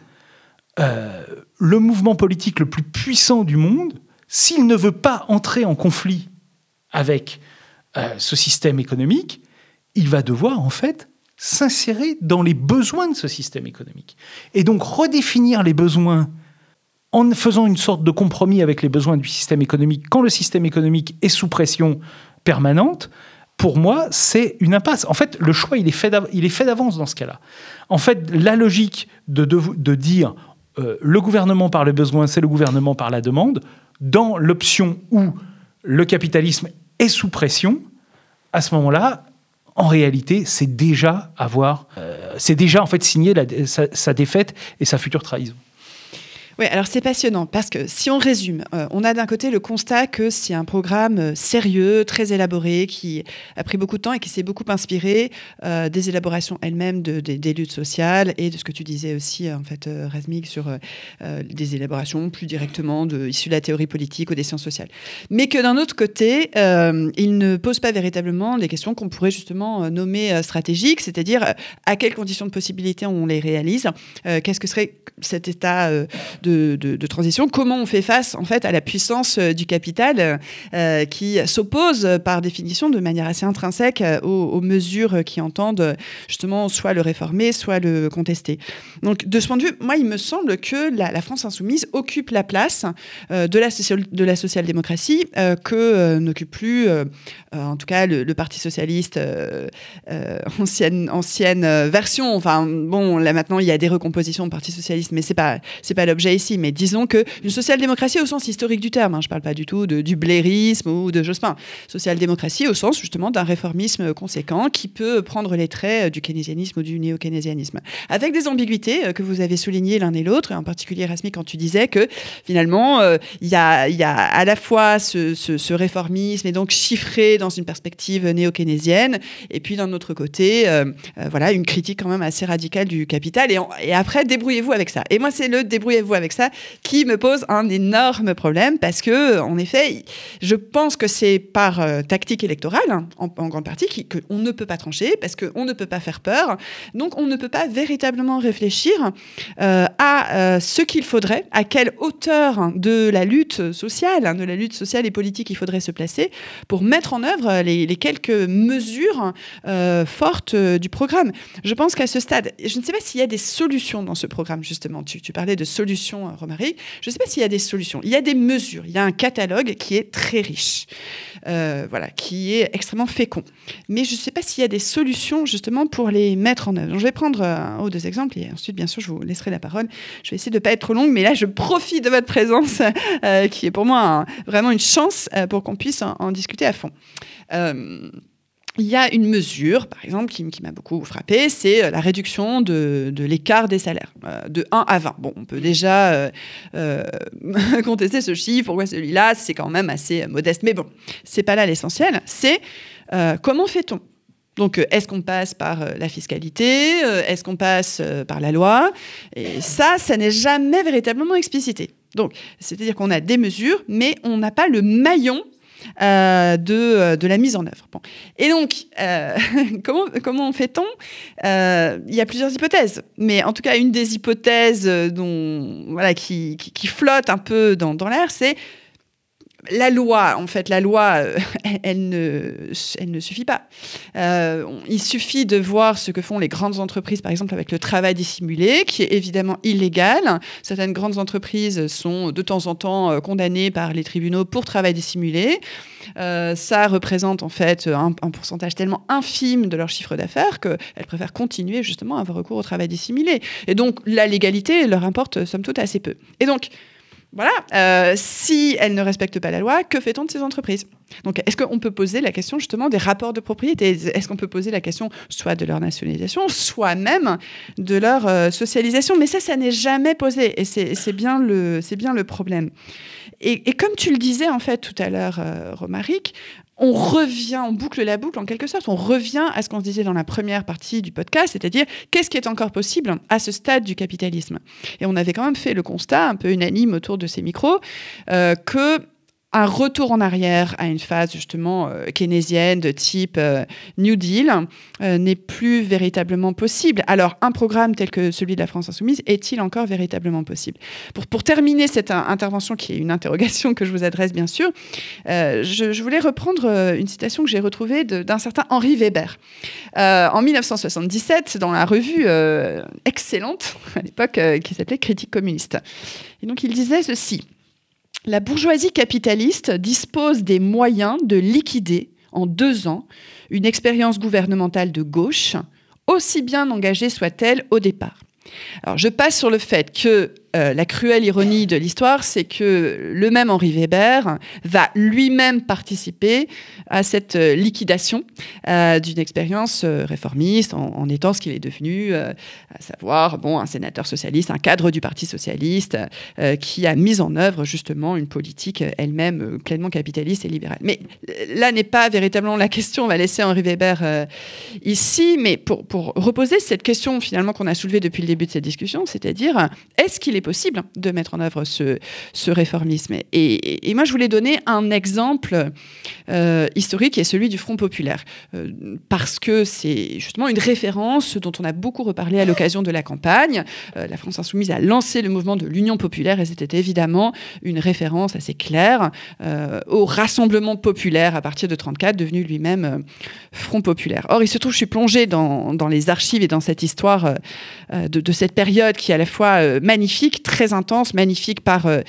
le mouvement politique le plus puissant du monde s'il ne veut pas entrer en conflit avec euh, ce système économique, il va devoir en fait s'insérer dans les besoins de ce système économique. Et donc redéfinir les besoins en faisant une sorte de compromis avec les besoins du système économique quand le système économique est sous pression permanente, pour moi, c'est une impasse. En fait, le choix, il est fait d'avance dans ce cas-là. En fait, la logique de, de, dire euh, le gouvernement par le besoin, c'est le gouvernement par la demande, dans l'option où le capitalisme est sous pression, à ce moment-là, en réalité, c'est déjà avoir, euh, c'est déjà en fait signer sa, défaite et sa future trahison. Oui, alors c'est passionnant parce que si on résume, euh, on a d'un côté le constat que c'est un programme euh, sérieux, très élaboré, qui a pris beaucoup de temps et qui s'est beaucoup inspiré euh, des élaborations elles-mêmes de, des luttes sociales et de ce que tu disais aussi, en fait, Razmig, sur des élaborations plus directement issues de la théorie politique ou des sciences sociales. Mais que d'un autre côté, il ne pose pas véritablement des questions qu'on pourrait justement nommer stratégiques, c'est-à-dire à quelles conditions de possibilité on les réalise, qu'est-ce que serait cet état de, transition, comment on fait face en fait à la puissance euh, du capital euh, qui s'oppose par définition de manière assez intrinsèque euh, aux, mesures qui entendent justement soit le réformer, soit le contester. Donc de ce point de vue, moi il me semble que la, France insoumise occupe la place de la, social-démocratie que n'occupe plus en tout cas le, Parti socialiste ancienne, ancienne version. Enfin bon, là maintenant il y a des recompositions au Parti socialiste, mais c'est pas c'est pas l'objet mais disons que une social-démocratie au sens historique du terme, hein, je ne parle pas du tout du blairisme ou de Jospin, social-démocratie au sens justement d'un réformisme conséquent qui peut prendre les traits du keynésianisme ou du néo-keynésianisme, avec des ambiguïtés euh, que vous avez soulignées l'un et l'autre, et en particulier Rasmi quand tu disais que finalement euh, il y, a, à la fois ce, réformisme et donc chiffré dans une perspective néo-keynésienne, et puis d'un autre côté, euh, voilà, une critique quand même assez radicale du capital, et, et après débrouillez-vous avec ça. Et moi c'est le débrouillez-vous avec ça qui me pose un énorme problème parce que, en effet, je pense que c'est par euh, tactique électorale, hein, en, grande partie, qu'on ne peut pas trancher parce qu'on ne peut pas faire peur. Donc, on ne peut pas véritablement réfléchir euh, à euh, ce qu'il faudrait, à quelle hauteur de la lutte sociale, hein, de la lutte sociale et politique il faudrait se placer pour mettre en œuvre les, quelques mesures fortes du programme. Je pense qu'à ce stade, je ne sais pas s'il y a des solutions dans ce programme, justement. Tu, tu parlais de solutions euh, Romaric, je ne sais pas s'il y a des solutions. Il y a des mesures, il y a un catalogue qui est très riche, euh, voilà, qui est extrêmement fécond. Mais je ne sais pas s'il y a des solutions justement pour les mettre en œuvre. je vais prendre un ou deux exemples et ensuite, bien sûr, je vous laisserai la parole. Je vais essayer de ne pas être trop longue, mais là, je profite de votre présence, euh, qui est pour moi vraiment une chance pour qu'on puisse en, discuter à fond il y a une mesure, par exemple, qui, m'a beaucoup frappé, c'est euh, la réduction de, l'écart des salaires, euh, de 1 à 20. Bon, on peut déjà euh, contester ce chiffre, pourquoi celui-là, c'est quand même assez modeste. Mais bon, c'est pas là l'essentiel, c'est comment fait-on? Donc, est-ce qu'on passe par la fiscalité Est-ce qu'on passe par la loi? Et ça, ça n'est jamais véritablement explicité. Donc, c'est-à-dire qu'on a des mesures, mais on n'a pas le maillon euh, de, de, la mise en œuvre. Et donc, euh, comment, comment fait-on? Euh, Il y a plusieurs hypothèses, mais en tout cas, une des hypothèses qui, qui flotte un peu dans, dans l'air, c'est la loi, en fait, la loi, euh, elle, ne, elle ne suffit pas. Euh, il suffit de voir ce que font les grandes entreprises, par exemple, avec le travail dissimulé, qui est évidemment illégal. Certaines grandes entreprises sont de temps en temps euh, condamnées par les tribunaux pour travail dissimulé. ça représente en fait un, un, pourcentage tellement infime de leur chiffre d'affaires qu'elles préfèrent continuer justement à avoir recours au travail dissimulé. Et donc la légalité leur importe somme toute assez peu. Et donc voilà, euh, si elles ne respectent pas la loi, que fait-on de ces entreprises? Donc, est-ce qu'on peut poser la question justement des rapports de propriété? Est-ce qu'on peut poser la question soit de leur nationalisation, soit même de leur euh, socialisation? Mais ça, ça n'est jamais posé, et c'est bien, le, problème. Et, et, comme tu le disais en fait tout à l'heure, euh, Romaric, on revient, on boucle la boucle en quelque sorte, on revient à ce qu'on se disait dans la première partie du podcast, c'est-à-dire qu'est-ce qui est encore possible à ce stade du capitalisme? Et on avait quand même fait le constat un peu unanime autour de ces micros euh, que un retour en arrière à une phase justement euh, keynésienne de type euh, New Deal euh, n'est plus véritablement possible. Alors un programme tel que celui de la France insoumise est-il encore véritablement possible? Pour, pour terminer cette intervention qui est une interrogation que je vous adresse bien sûr, je, je, voulais reprendre une citation que j'ai retrouvée d'un certain Henri Weber. en 1977 dans la revue excellente à l'époque qui s'appelait Critique communiste. Et donc il disait ceci. La bourgeoisie capitaliste dispose des moyens de liquider en deux ans une expérience gouvernementale de gauche, aussi bien engagée soit-elle au départ. Alors, je passe sur le fait que euh, la cruelle ironie de l'histoire, c'est que le même Henri Weber va lui-même participer à cette euh, liquidation euh, d'une expérience réformiste en, étant ce qu'il est devenu, à savoir bon, un sénateur socialiste, un cadre du Parti socialiste qui a mis en œuvre justement une politique elle-même pleinement capitaliste et libérale. Mais là n'est pas véritablement la question, on va laisser Henri Weber ici, mais pour, pour reposer cette question finalement qu'on a soulevée depuis le début de cette discussion, c'est-à-dire est-ce qu'il est possible de mettre en œuvre ce, réformisme. Et, moi, je voulais donner un exemple euh, historique qui est celui du Front populaire, euh, parce que c'est justement une référence dont on a beaucoup reparlé à l'occasion de la campagne. Euh, la France insoumise a lancé le mouvement de l'Union populaire et c'était évidemment une référence assez claire au Rassemblement populaire à partir de 34, devenu lui-même Front populaire. Or, il se trouve, je suis plongée dans, dans les archives et dans cette histoire de, de, cette période qui est à la fois magnifique très intense, magnifique par euh,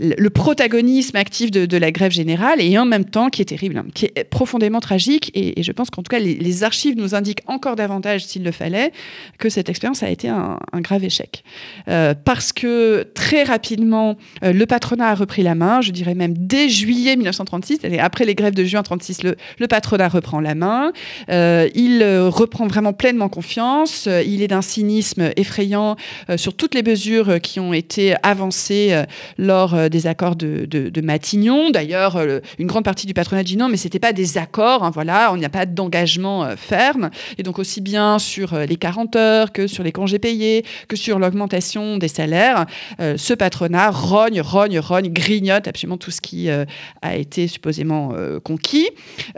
le protagonisme actif de, la grève générale et en même temps qui est terrible, hein, qui est profondément tragique. Et, je pense qu'en tout cas, les, archives nous indiquent encore davantage, s'il le fallait, que cette expérience a été un, grave échec. Euh, parce que très rapidement, euh, le patronat a repris la main, je dirais même dès juillet 1936, après les grèves de juin 36, le, le patronat reprend la main. il reprend vraiment pleinement confiance. il est d'un cynisme effrayant sur toutes les mesures qui ont été avancées euh, lors euh, des accords de, Matignon. D'ailleurs, euh, une grande partie du patronat dit non, mais c'était pas des accords. Hein, voilà, on n'y a pas d'engagement ferme. Et donc aussi bien sur les 40 heures que sur les congés payés, que sur l'augmentation des salaires, ce patronat rogne, rogne, rogne, grignote absolument tout ce qui a été supposément conquis.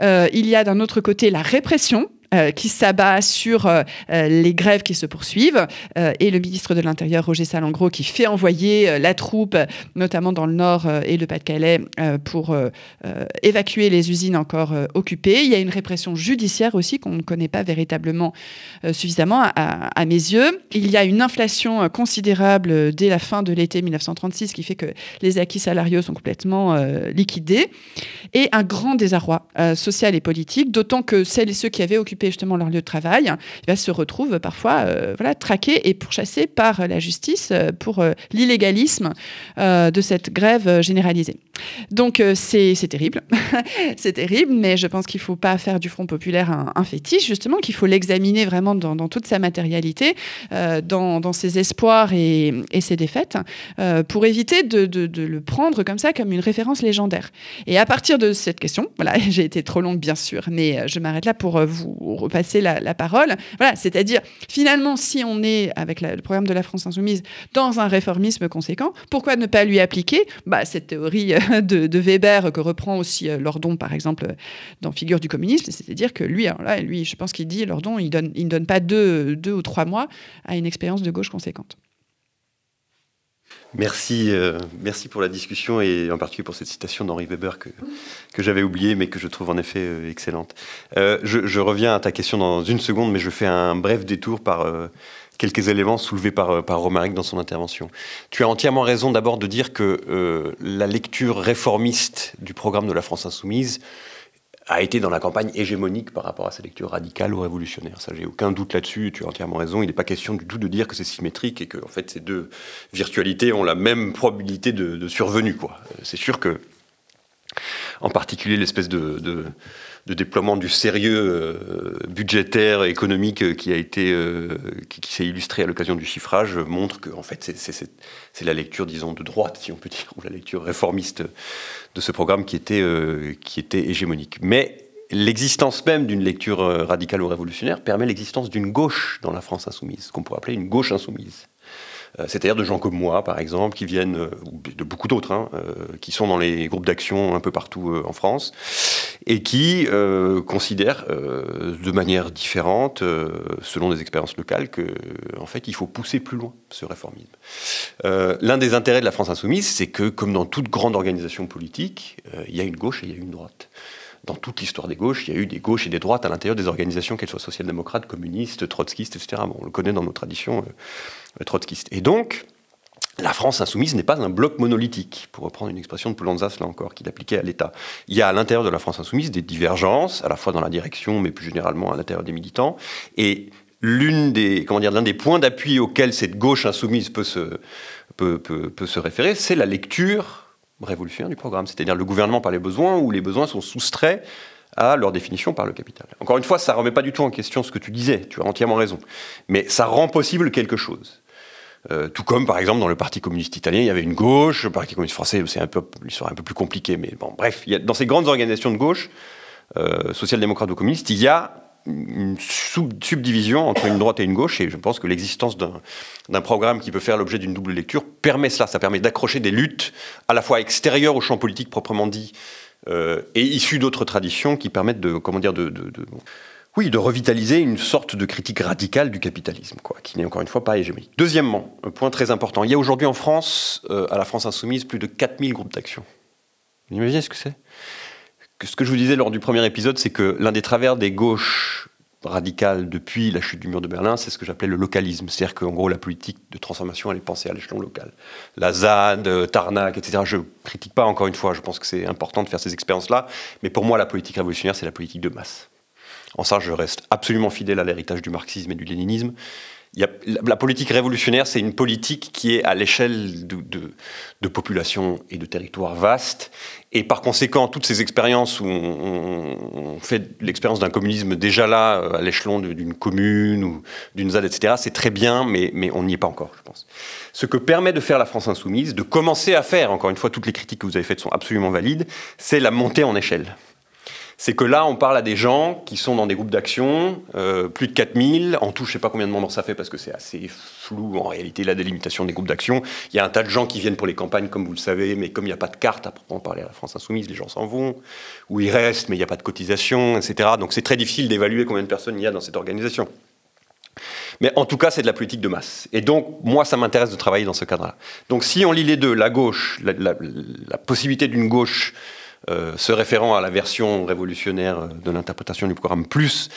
il y a d'un autre côté la répression euh, qui s'abat sur euh, euh, les grèves qui se poursuivent et le ministre de l'Intérieur, Roger Salengro, qui fait envoyer la troupe, notamment dans le Nord et le Pas-de-Calais, pour évacuer les usines encore occupées. Il y a une répression judiciaire aussi qu'on ne connaît pas véritablement suffisamment à, à, mes yeux. Il y a une inflation considérable dès la fin de l'été 1936 qui fait que les acquis salariaux sont complètement liquidés et un grand désarroi social et politique, d'autant que celles et ceux qui avaient occupé justement leur lieu de travail, eh se retrouvent parfois euh, voilà, traqués et pourchassés par la justice euh, pour euh, l'illégalisme de cette grève généralisée. Donc c'est terrible, c'est terrible, mais je pense qu'il ne faut pas faire du Front populaire un, fétiche, justement, qu'il faut l'examiner vraiment dans, toute sa matérialité, dans, ses espoirs et, ses défaites, pour éviter de, de, le prendre comme ça, comme une référence légendaire. Et à partir de cette question, voilà, j'ai été trop longue bien sûr, mais je m'arrête là pour vous vous repasser la, parole. Voilà, c'est-à-dire, finalement, si on est, avec le programme de la France Insoumise, dans un réformisme conséquent, pourquoi ne pas lui appliquer bah, cette théorie de, de, Weber que reprend aussi Lordon, par exemple, dans Figure du communisme, c'est-à-dire que lui, là, lui, je pense qu'il dit, Lordon, il, donne, il ne donne pas deux, deux ou trois mois à une expérience de gauche conséquente. Merci, euh, merci pour la discussion et en particulier pour cette citation d'Henri Weber que, que j'avais oubliée mais que je trouve en effet euh, excellente. Euh, je, reviens à ta question dans une seconde mais je fais un bref détour par quelques éléments soulevés par, par Romaric dans son intervention. Tu as entièrement raison d'abord de dire que la lecture réformiste du programme de la France insoumise a été dans la campagne hégémonique par rapport à sa lecture radicale ou révolutionnaire. Ça, j'ai aucun doute là-dessus, tu as entièrement raison. Il n'est pas question du tout de dire que c'est symétrique et que en fait, ces deux virtualités ont la même probabilité de, survenue. Quoi. C'est sûr que, en particulier, l'espèce de déploiement du sérieux euh, budgétaire et économique euh, qui a été euh, qui, s'est illustré à l'occasion du chiffrage montre que en fait c'est la lecture disons de droite si on peut dire ou la lecture réformiste de ce programme qui était qui était hégémonique mais l'existence même d'une lecture radicale ou révolutionnaire permet l'existence d'une gauche dans la France insoumise, qu'on pourrait appeler une gauche insoumise. Euh, c'est-à-dire de gens comme moi, par exemple, qui viennent, euh, de beaucoup d'autres, hein, euh, qui sont dans les groupes d'action un peu partout en France, et qui considèrent de manière différente, selon des expériences locales, que en fait, il faut pousser plus loin ce réformisme. L'un des intérêts de la France insoumise, c'est que, comme dans toute grande organisation politique, il y a une gauche et il y a une droite dans toute l'histoire des gauches, il y a eu des gauches et des droites à l'intérieur des organisations, qu'elles soient social-démocrates, communistes, trotskistes, etc. On le connaît dans nos traditions trotskistes. Et donc, la France insoumise n'est pas un bloc monolithique, pour reprendre une expression de Poulanzas, là encore, qu'il appliquait à l'État. Il y a à l'intérieur de la France insoumise des divergences, à la fois dans la direction, mais plus généralement à l'intérieur des militants. Et l'une des, l'un des points d'appui auxquels cette gauche insoumise peut se, peut, peut, peut se référer, c'est la lecture révolutionnaire du programme, c'est-à-dire le gouvernement par les besoins où les besoins sont soustraits à leur définition par le capital. Encore une fois, ça ne remet pas du tout en question ce que tu disais, tu as entièrement raison, mais ça rend possible quelque chose. Euh, tout comme, par exemple, dans le Parti communiste italien, il y avait une gauche, le Parti communiste français, c'est un peu, l'histoire un peu plus compliquée, mais bon, bref, dans ces grandes organisations de gauche, euh, social-démocrates ou communistes, il y a une subdivision entre une droite et une gauche, et je pense que l'existence d'un programme qui peut faire l'objet d'une double lecture permet cela. Ça permet d'accrocher des luttes à la fois extérieures au champ politique proprement dit euh, et issues d'autres traditions qui permettent de, comment dire, de, oui, de revitaliser une sorte de critique radicale du capitalisme, quoi, qui n'est encore une fois pas hégémonique. Deuxièmement, un point très important, il y a aujourd'hui en France, euh, à la France insoumise, plus de 4000 groupes d'action. Vous imaginez ce que c'est? Ce que je vous disais lors du premier épisode, c'est que l'un des travers des gauches radicales depuis la chute du mur de Berlin, c'est ce que j'appelais le localisme. C'est-à-dire qu'en gros, la politique de transformation, elle est pensée à l'échelon local. La ZAD, euh, Tarnac, etc. Je critique pas encore une fois, je pense que c'est important de faire ces expériences-là, mais pour moi, la politique révolutionnaire, c'est la politique de masse. En ça, je reste absolument fidèle à l'héritage du marxisme et du léninisme la politique révolutionnaire, c'est une politique qui est à l'échelle de, populations et de territoires vastes. Et par conséquent, toutes ces expériences où on, fait l'expérience d'un communisme déjà là, euh, à l'échelon d'une commune ou d'une ZAD, etc., c'est très bien, mais, mais on n'y est pas encore, je pense. Ce que permet de faire la France insoumise, de commencer à faire, encore une fois, toutes les critiques que vous avez faites sont absolument valides, c'est la montée en échelle c'est que là, on parle à des gens qui sont dans des groupes d'action, euh, plus de 4000, en tout, je ne sais pas combien de membres ça fait parce que c'est assez flou en réalité la délimitation des groupes d'action. Il y a un tas de gens qui viennent pour les campagnes, comme vous le savez, mais comme il n'y a pas de carte à proprement parler à la France Insoumise, les gens s'en vont, ou ils restent, mais il n'y a pas de cotisation, etc. Donc c'est très difficile d'évaluer combien de personnes il y a dans cette organisation. Mais en tout cas, c'est de la politique de masse. Et donc, moi, ça m'intéresse de travailler dans ce cadre-là. Donc, si on lit les deux, la gauche, la possibilité d'une gauche se référant à la version révolutionnaire de l'interprétation du programme, plus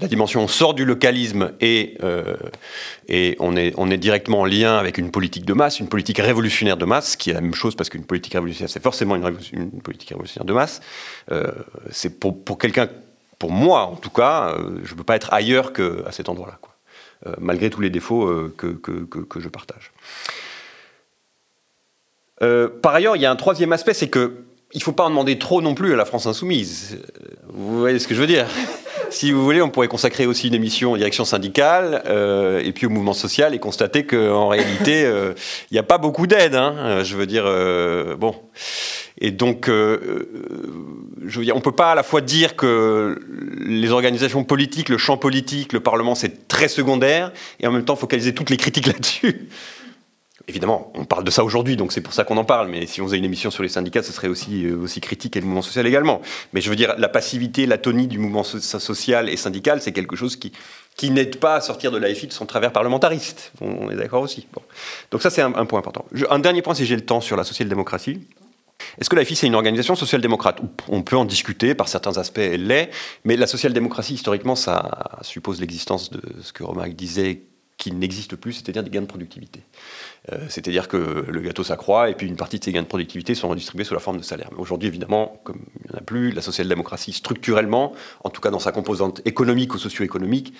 la dimension on sort du localisme et, euh, et on, est, on est directement en lien avec une politique de masse, une politique révolutionnaire de masse, qui est la même chose parce qu'une politique révolutionnaire, c'est forcément une, politique révolutionnaire de masse. Euh, c'est pour, pour quelqu'un, pour moi en tout cas, je ne peux pas être ailleurs qu'à cet endroit-là, malgré tous les défauts que, que, que, je partage. par ailleurs, il y a un troisième aspect, c'est que il ne faut pas en demander trop non plus à la France insoumise. Vous voyez ce que je veux dire si vous voulez, on pourrait consacrer aussi une émission aux directions syndicales euh, et puis au mouvement social et constater qu'en réalité, euh, il n'y a pas beaucoup d'aide. Hein. je veux dire, euh, bon. Et donc, je veux dire, on ne peut pas à la fois dire que les organisations politiques, le champ politique, le Parlement, c'est très secondaire, et en même temps focaliser toutes les critiques là-dessus évidemment, on parle de ça aujourd'hui, donc c'est pour ça qu'on en parle. Mais si on faisait une émission sur les syndicats, ce serait aussi, euh, aussi critique et le mouvement social également. Mais je veux dire, la passivité, l'atonie du mouvement social et syndical, c'est quelque chose qui, qui n'aide pas à sortir de l'AFI de son travers parlementariste. On est d'accord aussi. Donc ça, c'est un, point important. un dernier point, si j'ai le temps, sur la social-démocratie. Est-ce que l'AFI, c'est une organisation social-démocrate? On peut en discuter, par certains aspects, elle l'est, mais la social-démocratie, historiquement, ça suppose l'existence de ce que Romain disait, qui n'existe plus, c'est-à-dire des gains de productivité. Euh, c'est-à-dire que le gâteau s'accroît et puis une partie de ces gains de productivité sont redistribués sous la forme de salaire. Mais aujourd'hui, évidemment, comme il n'y en a plus, la social-démocratie, structurellement, en tout cas dans sa composante économique ou socio-économique,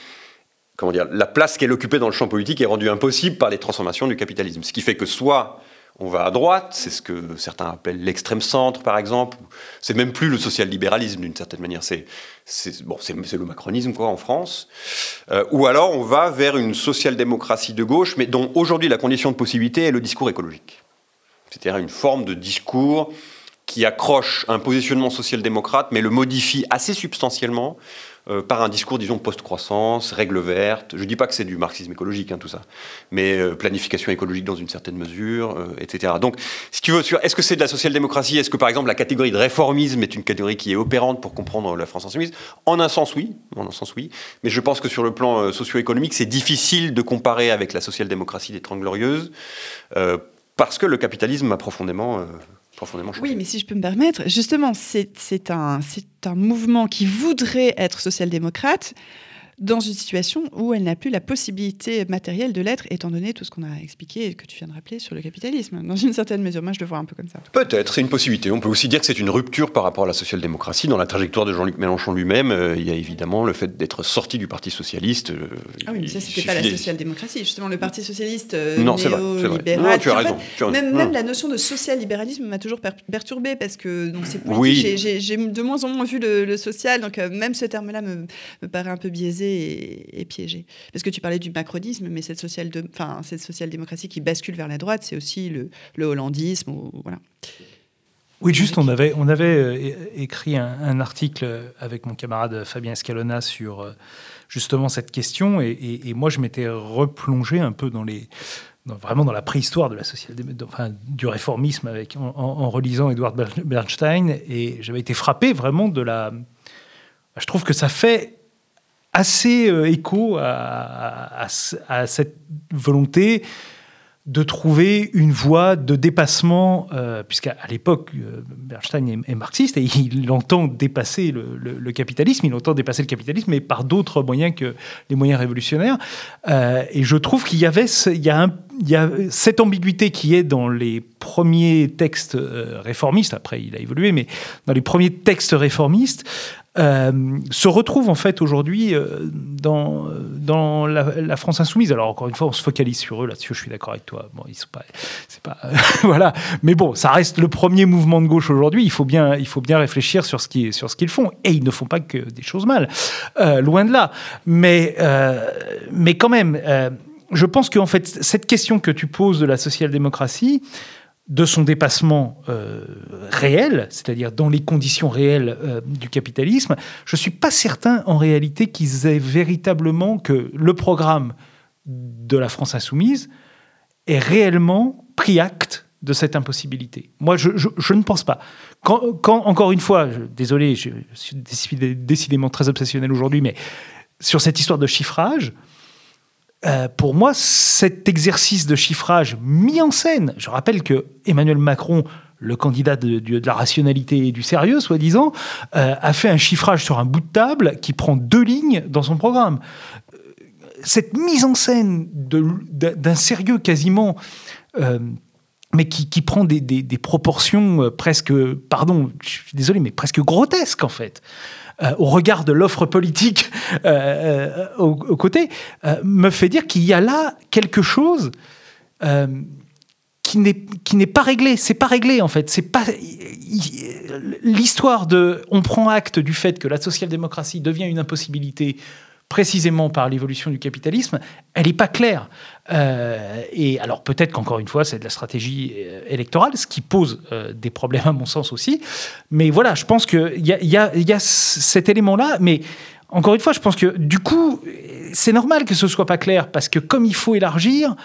comment dire, la place qu'elle occupait dans le champ politique est rendue impossible par les transformations du capitalisme. Ce qui fait que soit on va à droite, c'est ce que certains appellent l'extrême centre, par exemple. C'est même plus le social-libéralisme d'une certaine manière. C'est bon, le macronisme quoi en France. Euh, ou alors on va vers une social-démocratie de gauche, mais dont aujourd'hui la condition de possibilité est le discours écologique. C'est-à-dire une forme de discours qui accroche un positionnement social-démocrate, mais le modifie assez substantiellement euh, par un discours, disons, post-croissance, règles vertes. Je ne dis pas que c'est du marxisme écologique, hein, tout ça, mais euh, planification écologique dans une certaine mesure, euh, etc. Donc, si tu veux, est-ce que c'est de la social-démocratie? Est-ce que, par exemple, la catégorie de réformisme est une catégorie qui est opérante pour comprendre la France insoumise? En un sens, oui. En un sens, oui. Mais je pense que sur le plan socio-économique, c'est difficile de comparer avec la social-démocratie des Trente Glorieuses, parce que le capitalisme a profondément oui, mais si je peux me permettre, justement, c'est un, un mouvement qui voudrait être social-démocrate, dans une situation où elle n'a plus la possibilité matérielle de l'être, étant donné tout ce qu'on a expliqué et que tu viens de rappeler sur le capitalisme, dans une certaine mesure. Moi, je le vois un peu comme ça. Peut-être, c'est une possibilité. On peut aussi dire que c'est une rupture par rapport à la social-démocratie. Dans la trajectoire de Jean-Luc Mélenchon lui-même, euh, il y a évidemment le fait d'être sorti du Parti socialiste. Euh, ah oui, mais ça, c'était pas la social-démocratie. Justement, le Parti socialiste euh, néo-libéral. tu as raison. Même, même, la notion de social-libéralisme m'a toujours perturbé parce que c'est oui. j'ai de moins en moins vu le, social, donc même ce terme-là me, me paraît un peu biaisé et, piégé. Parce que tu parlais du macronisme, mais cette social-démocratie cette social qui bascule vers la droite, c'est aussi le, hollandisme. voilà. Oui, juste, on avait, on avait euh, écrit un, article avec mon camarade Fabien Escalona sur euh, justement cette question, et, moi je m'étais replongé un peu dans les, vraiment dans la préhistoire de la social enfin, du réformisme avec, en, en relisant Edward Bernstein, et j'avais été frappé vraiment de la... Je trouve que ça fait assez euh, écho à, cette volonté de trouver une voie de dépassement, euh, puisqu'à l'époque, euh, Bernstein est, marxiste et il entend dépasser le, capitalisme, il entend dépasser le capitalisme, mais par d'autres moyens que les moyens révolutionnaires. et je trouve qu'il y avait il y a cette ambiguïté qui est dans les premiers textes réformistes, après il a évolué, mais dans les premiers textes réformistes, euh, se retrouve en fait aujourd'hui euh, dans, dans la, France insoumise. Alors encore une fois, on se focalise sur eux là-dessus. Je suis d'accord avec toi. Bon, ils sont pas, c'est pas, voilà. Mais bon, ça reste le premier mouvement de gauche aujourd'hui. Il faut bien, il faut bien réfléchir sur ce qui, sur ce qu'ils font. Et ils ne font pas que des choses mal, euh, loin de là. Mais, mais quand même, je pense qu'en fait, cette question que tu poses de la social-démocratie de son dépassement euh, réel, c'est-à-dire dans les conditions réelles euh, du capitalisme, je ne suis pas certain en réalité qu'ils aient véritablement que le programme de la France insoumise ait réellement pris acte de cette impossibilité. Moi, je, ne pense pas. Quand, encore une fois, désolé, je suis décidément très obsessionnel aujourd'hui, mais sur cette histoire de chiffrage, euh, pour moi, cet exercice de chiffrage mis en scène, je rappelle que Emmanuel Macron, le candidat de, la rationalité et du sérieux, soi-disant, euh, a fait un chiffrage sur un bout de table qui prend deux lignes dans son programme. Euh, cette mise en scène d'un sérieux quasiment mais qui, prend des, proportions presque, pardon, je suis désolé, mais presque grotesques en fait. Euh, au regard de l'offre politique euh, euh, au, côté, me fait dire qu'il y a là quelque chose qui n'est qui n'est pas réglé. C'est pas réglé en fait. C'est pas l'histoire de. On prend acte du fait que la social-démocratie devient une impossibilité précisément par l'évolution du capitalisme, elle n'est pas claire. Euh, et alors peut-être qu'encore une fois, c'est de la stratégie euh, électorale, ce qui pose euh, des problèmes à mon sens aussi. Mais voilà, je pense qu'il y a, cet élément-là, mais encore une fois, je pense que du coup, c'est normal que ce soit pas clair, parce que comme il faut élargir,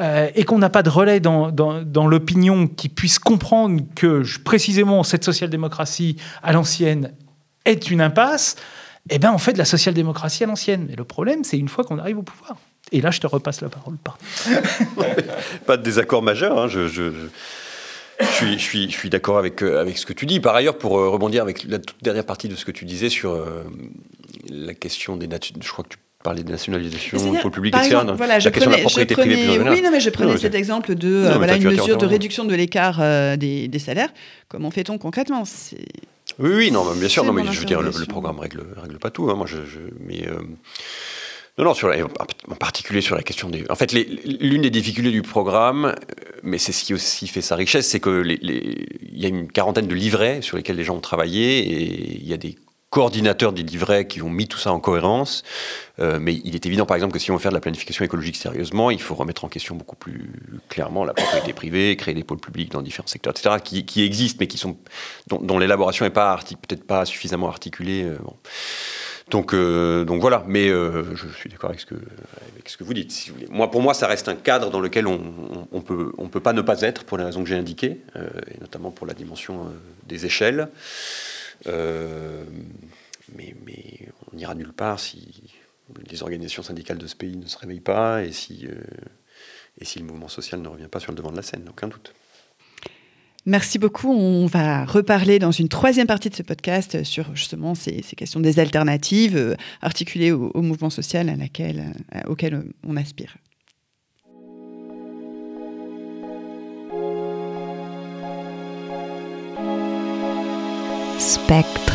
et qu'on n'a pas de relais dans, dans l'opinion qui puisse comprendre que précisément cette social-démocratie à l'ancienne est une impasse, eh bien, on fait de la social-démocratie à l'ancienne. Mais le problème, c'est une fois qu'on arrive au pouvoir. Et là, je te repasse la parole. pas de désaccord majeur. Hein. Je, je, je, suis, je, suis, je suis d'accord avec, euh, avec ce que tu dis. Par ailleurs, pour euh, rebondir avec la toute dernière partie de ce que tu disais sur euh, la question des nations, je crois que tu parlais de nationalisation, du pôle public, etc. Voilà, la question prenais, de la propriété prenais, privée plus Oui, non, mais je prenais non, cet exemple de non, voilà, une mesure de réduction de l'écart euh, des, des, salaires. Comment fait-on concrètement? Oui, oui, non, bien sûr, non, mais je veux dire, le, le programme règle, règle pas tout. Hein, moi, je, je mais euh, non, non, sur la, en particulier sur la question des. En fait, l'une des difficultés du programme, mais c'est ce qui aussi fait sa richesse, c'est que les, les, il y a une quarantaine de livrets sur lesquels les gens ont travaillé et il y a des coordinateurs des livrets qui ont mis tout ça en cohérence. Euh, mais il est évident, par exemple, que si on veut faire de la planification écologique sérieusement, il faut remettre en question beaucoup plus clairement la propriété privée, créer des pôles publics dans différents secteurs, etc., qui, existent, mais qui sont, dont, l'élaboration n'est peut-être pas suffisamment articulée. Euh, euh, donc voilà, mais je suis d'accord avec, ce que, vous dites. Moi, pour moi, ça reste un cadre dans lequel on, on peut, pas ne pas être pour les raisons que j'ai indiquées, et notamment pour la dimension des échelles. Euh, mais, on n'ira nulle part si les organisations syndicales de ce pays ne se réveillent pas et si, euh, et si le mouvement social ne revient pas sur le devant de la scène, aucun doute. Merci beaucoup. On va reparler dans une troisième partie de ce podcast sur justement ces, questions des alternatives euh, articulées au, au, mouvement social à laquelle, auquel on aspire. Spectrum.